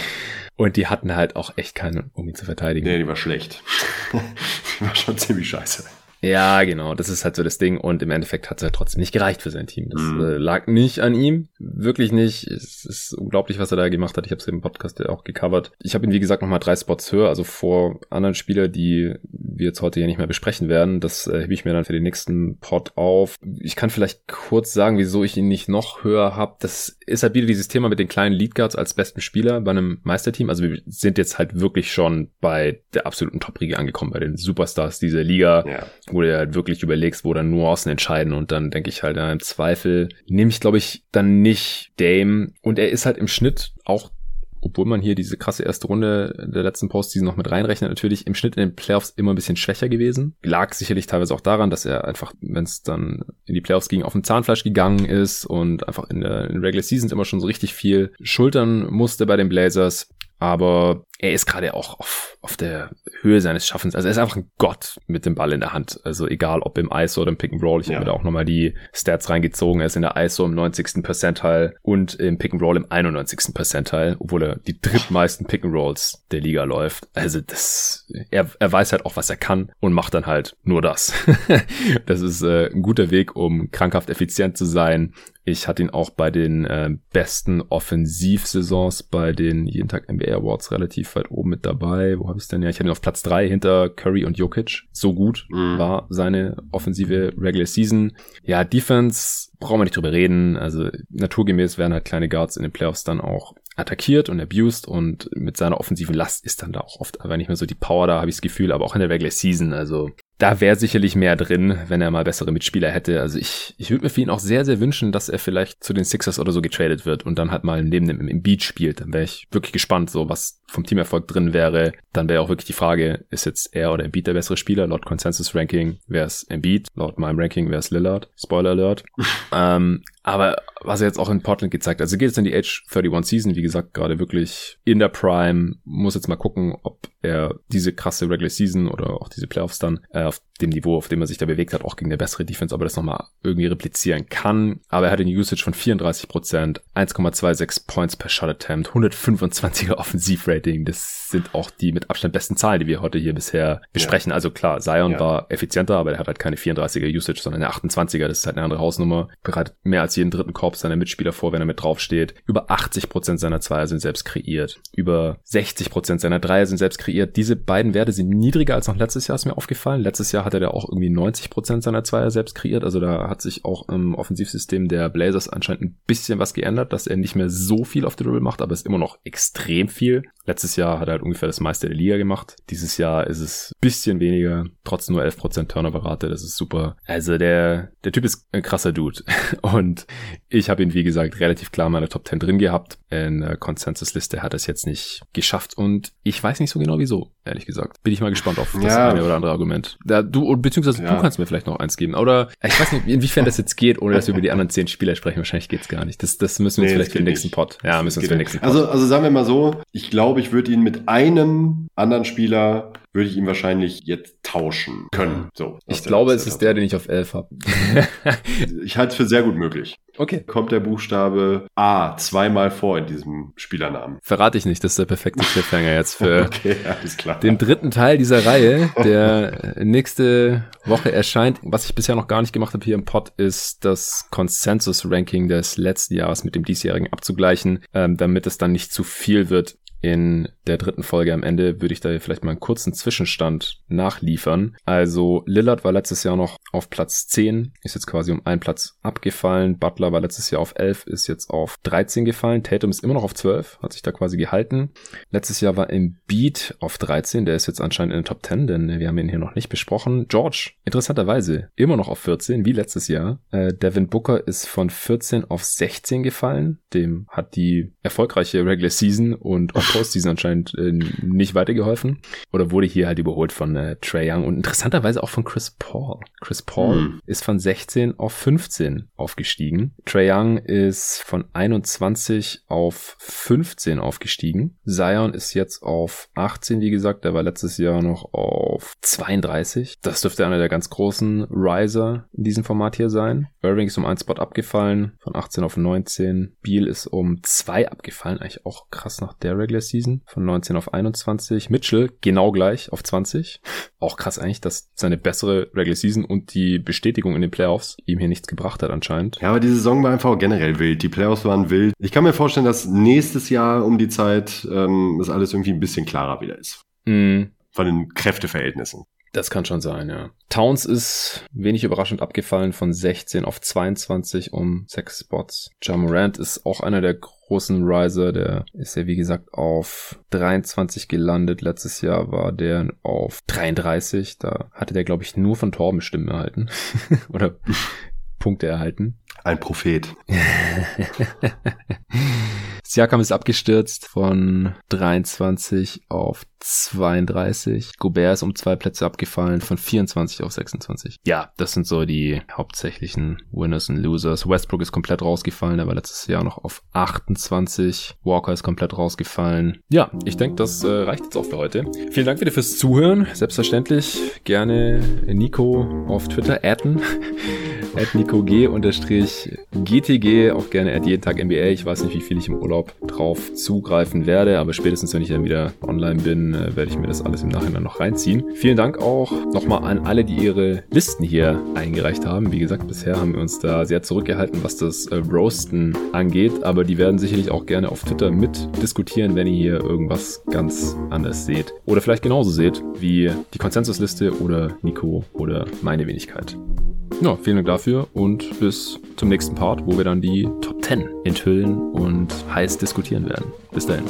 Und die hatten halt auch echt keinen, um ihn zu verteidigen. nee, die war schlecht. die war schon ziemlich scheiße. Ja, genau, das ist halt so das Ding. Und im Endeffekt hat es halt trotzdem nicht gereicht für sein Team. Das Mhm. äh, lag nicht an ihm, wirklich nicht. Es ist unglaublich, was er da gemacht hat. Ich habe es im Podcast ja auch gecovert. Ich habe ihn, wie gesagt, nochmal drei Spots höher, also vor anderen Spielern, die wir jetzt heute ja nicht mehr besprechen werden. Das äh, hebe ich mir dann für den nächsten Pod auf. Ich kann vielleicht kurz sagen, wieso ich ihn nicht noch höher habe. Das ist halt wieder dieses Thema mit den kleinen Lead Guards als besten Spieler bei einem Meisterteam. Also wir sind jetzt halt wirklich schon bei der absoluten Top-Riege angekommen, bei den Superstars dieser Liga Ja. Wo du halt wirklich überlegst, wo dann Nuancen entscheiden und dann denke ich halt, ja, im Zweifel nehme ich, glaube ich, dann nicht Dame und er ist halt im Schnitt auch obwohl man hier diese krasse erste Runde der letzten Postseason noch mit reinrechnet, natürlich im Schnitt in den Playoffs immer ein bisschen schwächer gewesen. Lag sicherlich teilweise auch daran, dass er einfach, wenn es dann in die Playoffs ging, auf dem Zahnfleisch gegangen ist und einfach in der in Regular Seasons immer schon so richtig viel schultern musste bei den Blazers. Aber er ist gerade auch auf, auf der Höhe seines Schaffens. Also er ist einfach ein Gott mit dem Ball in der Hand. Also egal ob im ISO oder im Pick and Roll. Ich Ja. habe da auch nochmal die Stats reingezogen. Er ist in der ISO im 90. Percentile und im Pick and Roll im 91. Percentile, obwohl er die drittmeisten Pick and Rolls der Liga läuft. Also das, er, er weiß halt auch, was er kann und macht dann halt nur das. das ist äh, ein guter Weg, um krankhaft effizient zu sein. Ich hatte ihn auch bei den äh, besten Offensivsaisons bei den jeden Tag NBA Awards relativ relativ weit oben mit dabei. Wo habe ich denn? Ja, ich habe ihn auf Platz drei hinter Curry und Jokic. So gut mhm. war seine offensive Regular Season. Ja, Defense brauchen wir nicht drüber reden. Also naturgemäß werden halt kleine Guards in den Playoffs dann auch attackiert und abused und mit seiner offensiven Last ist dann da auch oft aber nicht mehr so die Power da, habe ich das Gefühl, aber auch in der Regular Season. Also da wäre sicherlich mehr drin, wenn er mal bessere Mitspieler hätte. Also ich, ich würde mir für ihn auch sehr, sehr wünschen, dass er vielleicht zu den Sixers oder so getradet wird und dann halt mal neben dem im Beat spielt. Dann wäre ich wirklich gespannt, so was vom Teamerfolg drin wäre. Dann wäre auch wirklich die Frage, ist jetzt er oder Embiid der bessere Spieler? Laut Consensus Ranking wäre es Embiid, laut meinem Ranking wäre es Lillard. Spoiler Alert. ähm, aber was er jetzt auch in Portland gezeigt, also geht es in die Age 31 Season, wie gesagt, gerade wirklich in der Prime, muss jetzt mal gucken, ob er diese krasse Regular Season oder auch diese Playoffs dann äh, auf dem Niveau, auf dem er sich da bewegt hat, auch gegen eine bessere Defense, aber das nochmal irgendwie replizieren kann. Aber er hatte eine Usage von 34%, 1,26 Points per Shot Attempt, 125er Offensivrating. Das sind auch die mit Abstand besten Zahlen, die wir heute hier bisher besprechen. Ja. Also klar, Zion ja. war effizienter, aber er hat halt keine 34er Usage, sondern eine 28er. Das ist halt eine andere Hausnummer. Bereitet mehr als jeden dritten Korb seiner Mitspieler vor, wenn er mit draufsteht. Über 80% seiner Zweier sind selbst kreiert. Über 60% seiner Dreier sind selbst kreiert. Diese beiden Werte sind niedriger als noch letztes Jahr, ist mir aufgefallen. Letztes Jahr hat er da auch irgendwie 90 Prozent seiner Zweier selbst kreiert. Also da hat sich auch im Offensivsystem der Blazers anscheinend ein bisschen was geändert, dass er nicht mehr so viel auf der Dribble macht, aber es ist immer noch extrem viel. Letztes Jahr hat er halt ungefähr das meiste der Liga gemacht. Dieses Jahr ist es bisschen weniger, trotzdem nur 11% Turnover-Rate, das ist super. Also der, der Typ ist ein krasser Dude. Und ich habe ihn, wie gesagt, relativ klar in meiner Top 10 drin gehabt. In der Consensus-Liste hat er es jetzt nicht geschafft und ich weiß nicht so genau wieso, ehrlich gesagt. Bin ich mal gespannt auf das ja. eine oder andere Argument. Da, du, beziehungsweise ja. du kannst mir vielleicht noch eins geben. Oder ich weiß nicht, inwiefern das jetzt geht, ohne dass wir über die anderen zehn Spieler sprechen. Wahrscheinlich geht's gar nicht. Das, das müssen wir nee, uns vielleicht für den nächsten Pod. Ja, müssen wir uns für den nächsten Pod. Also, also sagen wir mal so, ich glaube, ich würde ihn mit einem anderen Spieler würde ich ihn wahrscheinlich jetzt tauschen können. So, ich glaube, es ist der, den ich auf 11 habe. ich halte es für sehr gut möglich. Okay. Kommt der Buchstabe A zweimal vor in diesem Spielernamen. Verrate ich nicht, das ist der perfekte Cliffhanger jetzt für okay, alles klar. den dritten Teil dieser Reihe, der nächste Woche erscheint. Was ich bisher noch gar nicht gemacht habe hier im Pod, ist das Consensus-Ranking des letzten Jahres mit dem diesjährigen abzugleichen, ähm, damit es dann nicht zu viel wird in der dritten Folge am Ende würde ich da vielleicht mal einen kurzen Zwischenstand nachliefern. Also Lillard war letztes Jahr noch auf Platz 10, ist jetzt quasi um einen Platz abgefallen. Butler war letztes Jahr auf 11, ist jetzt auf 13 gefallen. Tatum ist immer noch auf 12, hat sich da quasi gehalten. Letztes Jahr war Embiid auf 13, der ist jetzt anscheinend in den Top 10, denn wir haben ihn hier noch nicht besprochen. George, interessanterweise, immer noch auf 14, wie letztes Jahr. Äh, Devin Booker ist von 14 auf 16 gefallen. Dem hat die erfolgreiche Regular Season und Postseason anscheinend äh, nicht weitergeholfen. Oder wurde hier halt überholt von äh, Trey Young und interessanterweise auch von Chris Paul. Chris Paul hm. ist von 16 auf 15 aufgestiegen. Trey Young ist von 21 auf 15 aufgestiegen. Zion ist jetzt auf 18, wie gesagt. Der war letztes Jahr noch auf 32. Das dürfte einer der ganz großen Riser in diesem Format hier sein. Irving ist um einen Spot abgefallen, von 18 auf 19. Beal ist um zwei abgefallen, eigentlich auch krass nach der Regular Season, von 19 auf 21. Mitchell genau gleich auf 20. Auch krass eigentlich, dass seine bessere Regular Season und die Bestätigung in den Playoffs ihm hier nichts gebracht hat anscheinend. Ja, aber die Saison war einfach generell wild. Die Playoffs waren wild. Ich kann mir vorstellen, dass nächstes Jahr um die Zeit ähm, das alles irgendwie ein bisschen klarer wieder ist. Mm. Von den Kräfteverhältnissen. Das kann schon sein, ja. Towns ist wenig überraschend abgefallen von 16 auf 22 um 6 Spots. Jamorant ist auch einer der großen Riser, der ist ja wie gesagt auf 23 gelandet. Letztes Jahr war der auf 33. Da hatte der, glaube ich, nur von Torben Stimmen erhalten. Oder Punkte erhalten. Ein Prophet. Siakam ist abgestürzt von 23 auf 32. Gobert ist um zwei Plätze abgefallen von 24 auf 26. Ja, das sind so die hauptsächlichen Winners und Losers. Westbrook ist komplett rausgefallen, war letztes Jahr noch auf 28. Walker ist komplett rausgefallen. Ja, ich denke, das äh, reicht jetzt auch für heute. Vielen Dank wieder fürs Zuhören. Selbstverständlich gerne Nico auf Twitter adden at NicoG-GTG, auch gerne at jeden Tag NBA. Ich weiß nicht, wie viel ich im Urlaub drauf zugreifen werde, aber spätestens, wenn ich dann wieder online bin, äh, werde ich mir das alles im Nachhinein noch reinziehen. Vielen Dank auch nochmal an alle, die ihre Listen hier eingereicht haben. Wie gesagt, bisher haben wir uns da sehr zurückgehalten, was das äh, Roasten angeht, aber die werden sicherlich auch gerne auf Twitter mit diskutieren, wenn ihr hier irgendwas ganz anders seht. Oder vielleicht genauso seht wie die Konsensusliste oder Nico oder meine Wenigkeit. Ja, vielen Dank dafür und bis zum nächsten Part, wo wir dann die Top 10 enthüllen und heiß diskutieren werden. Bis dahin.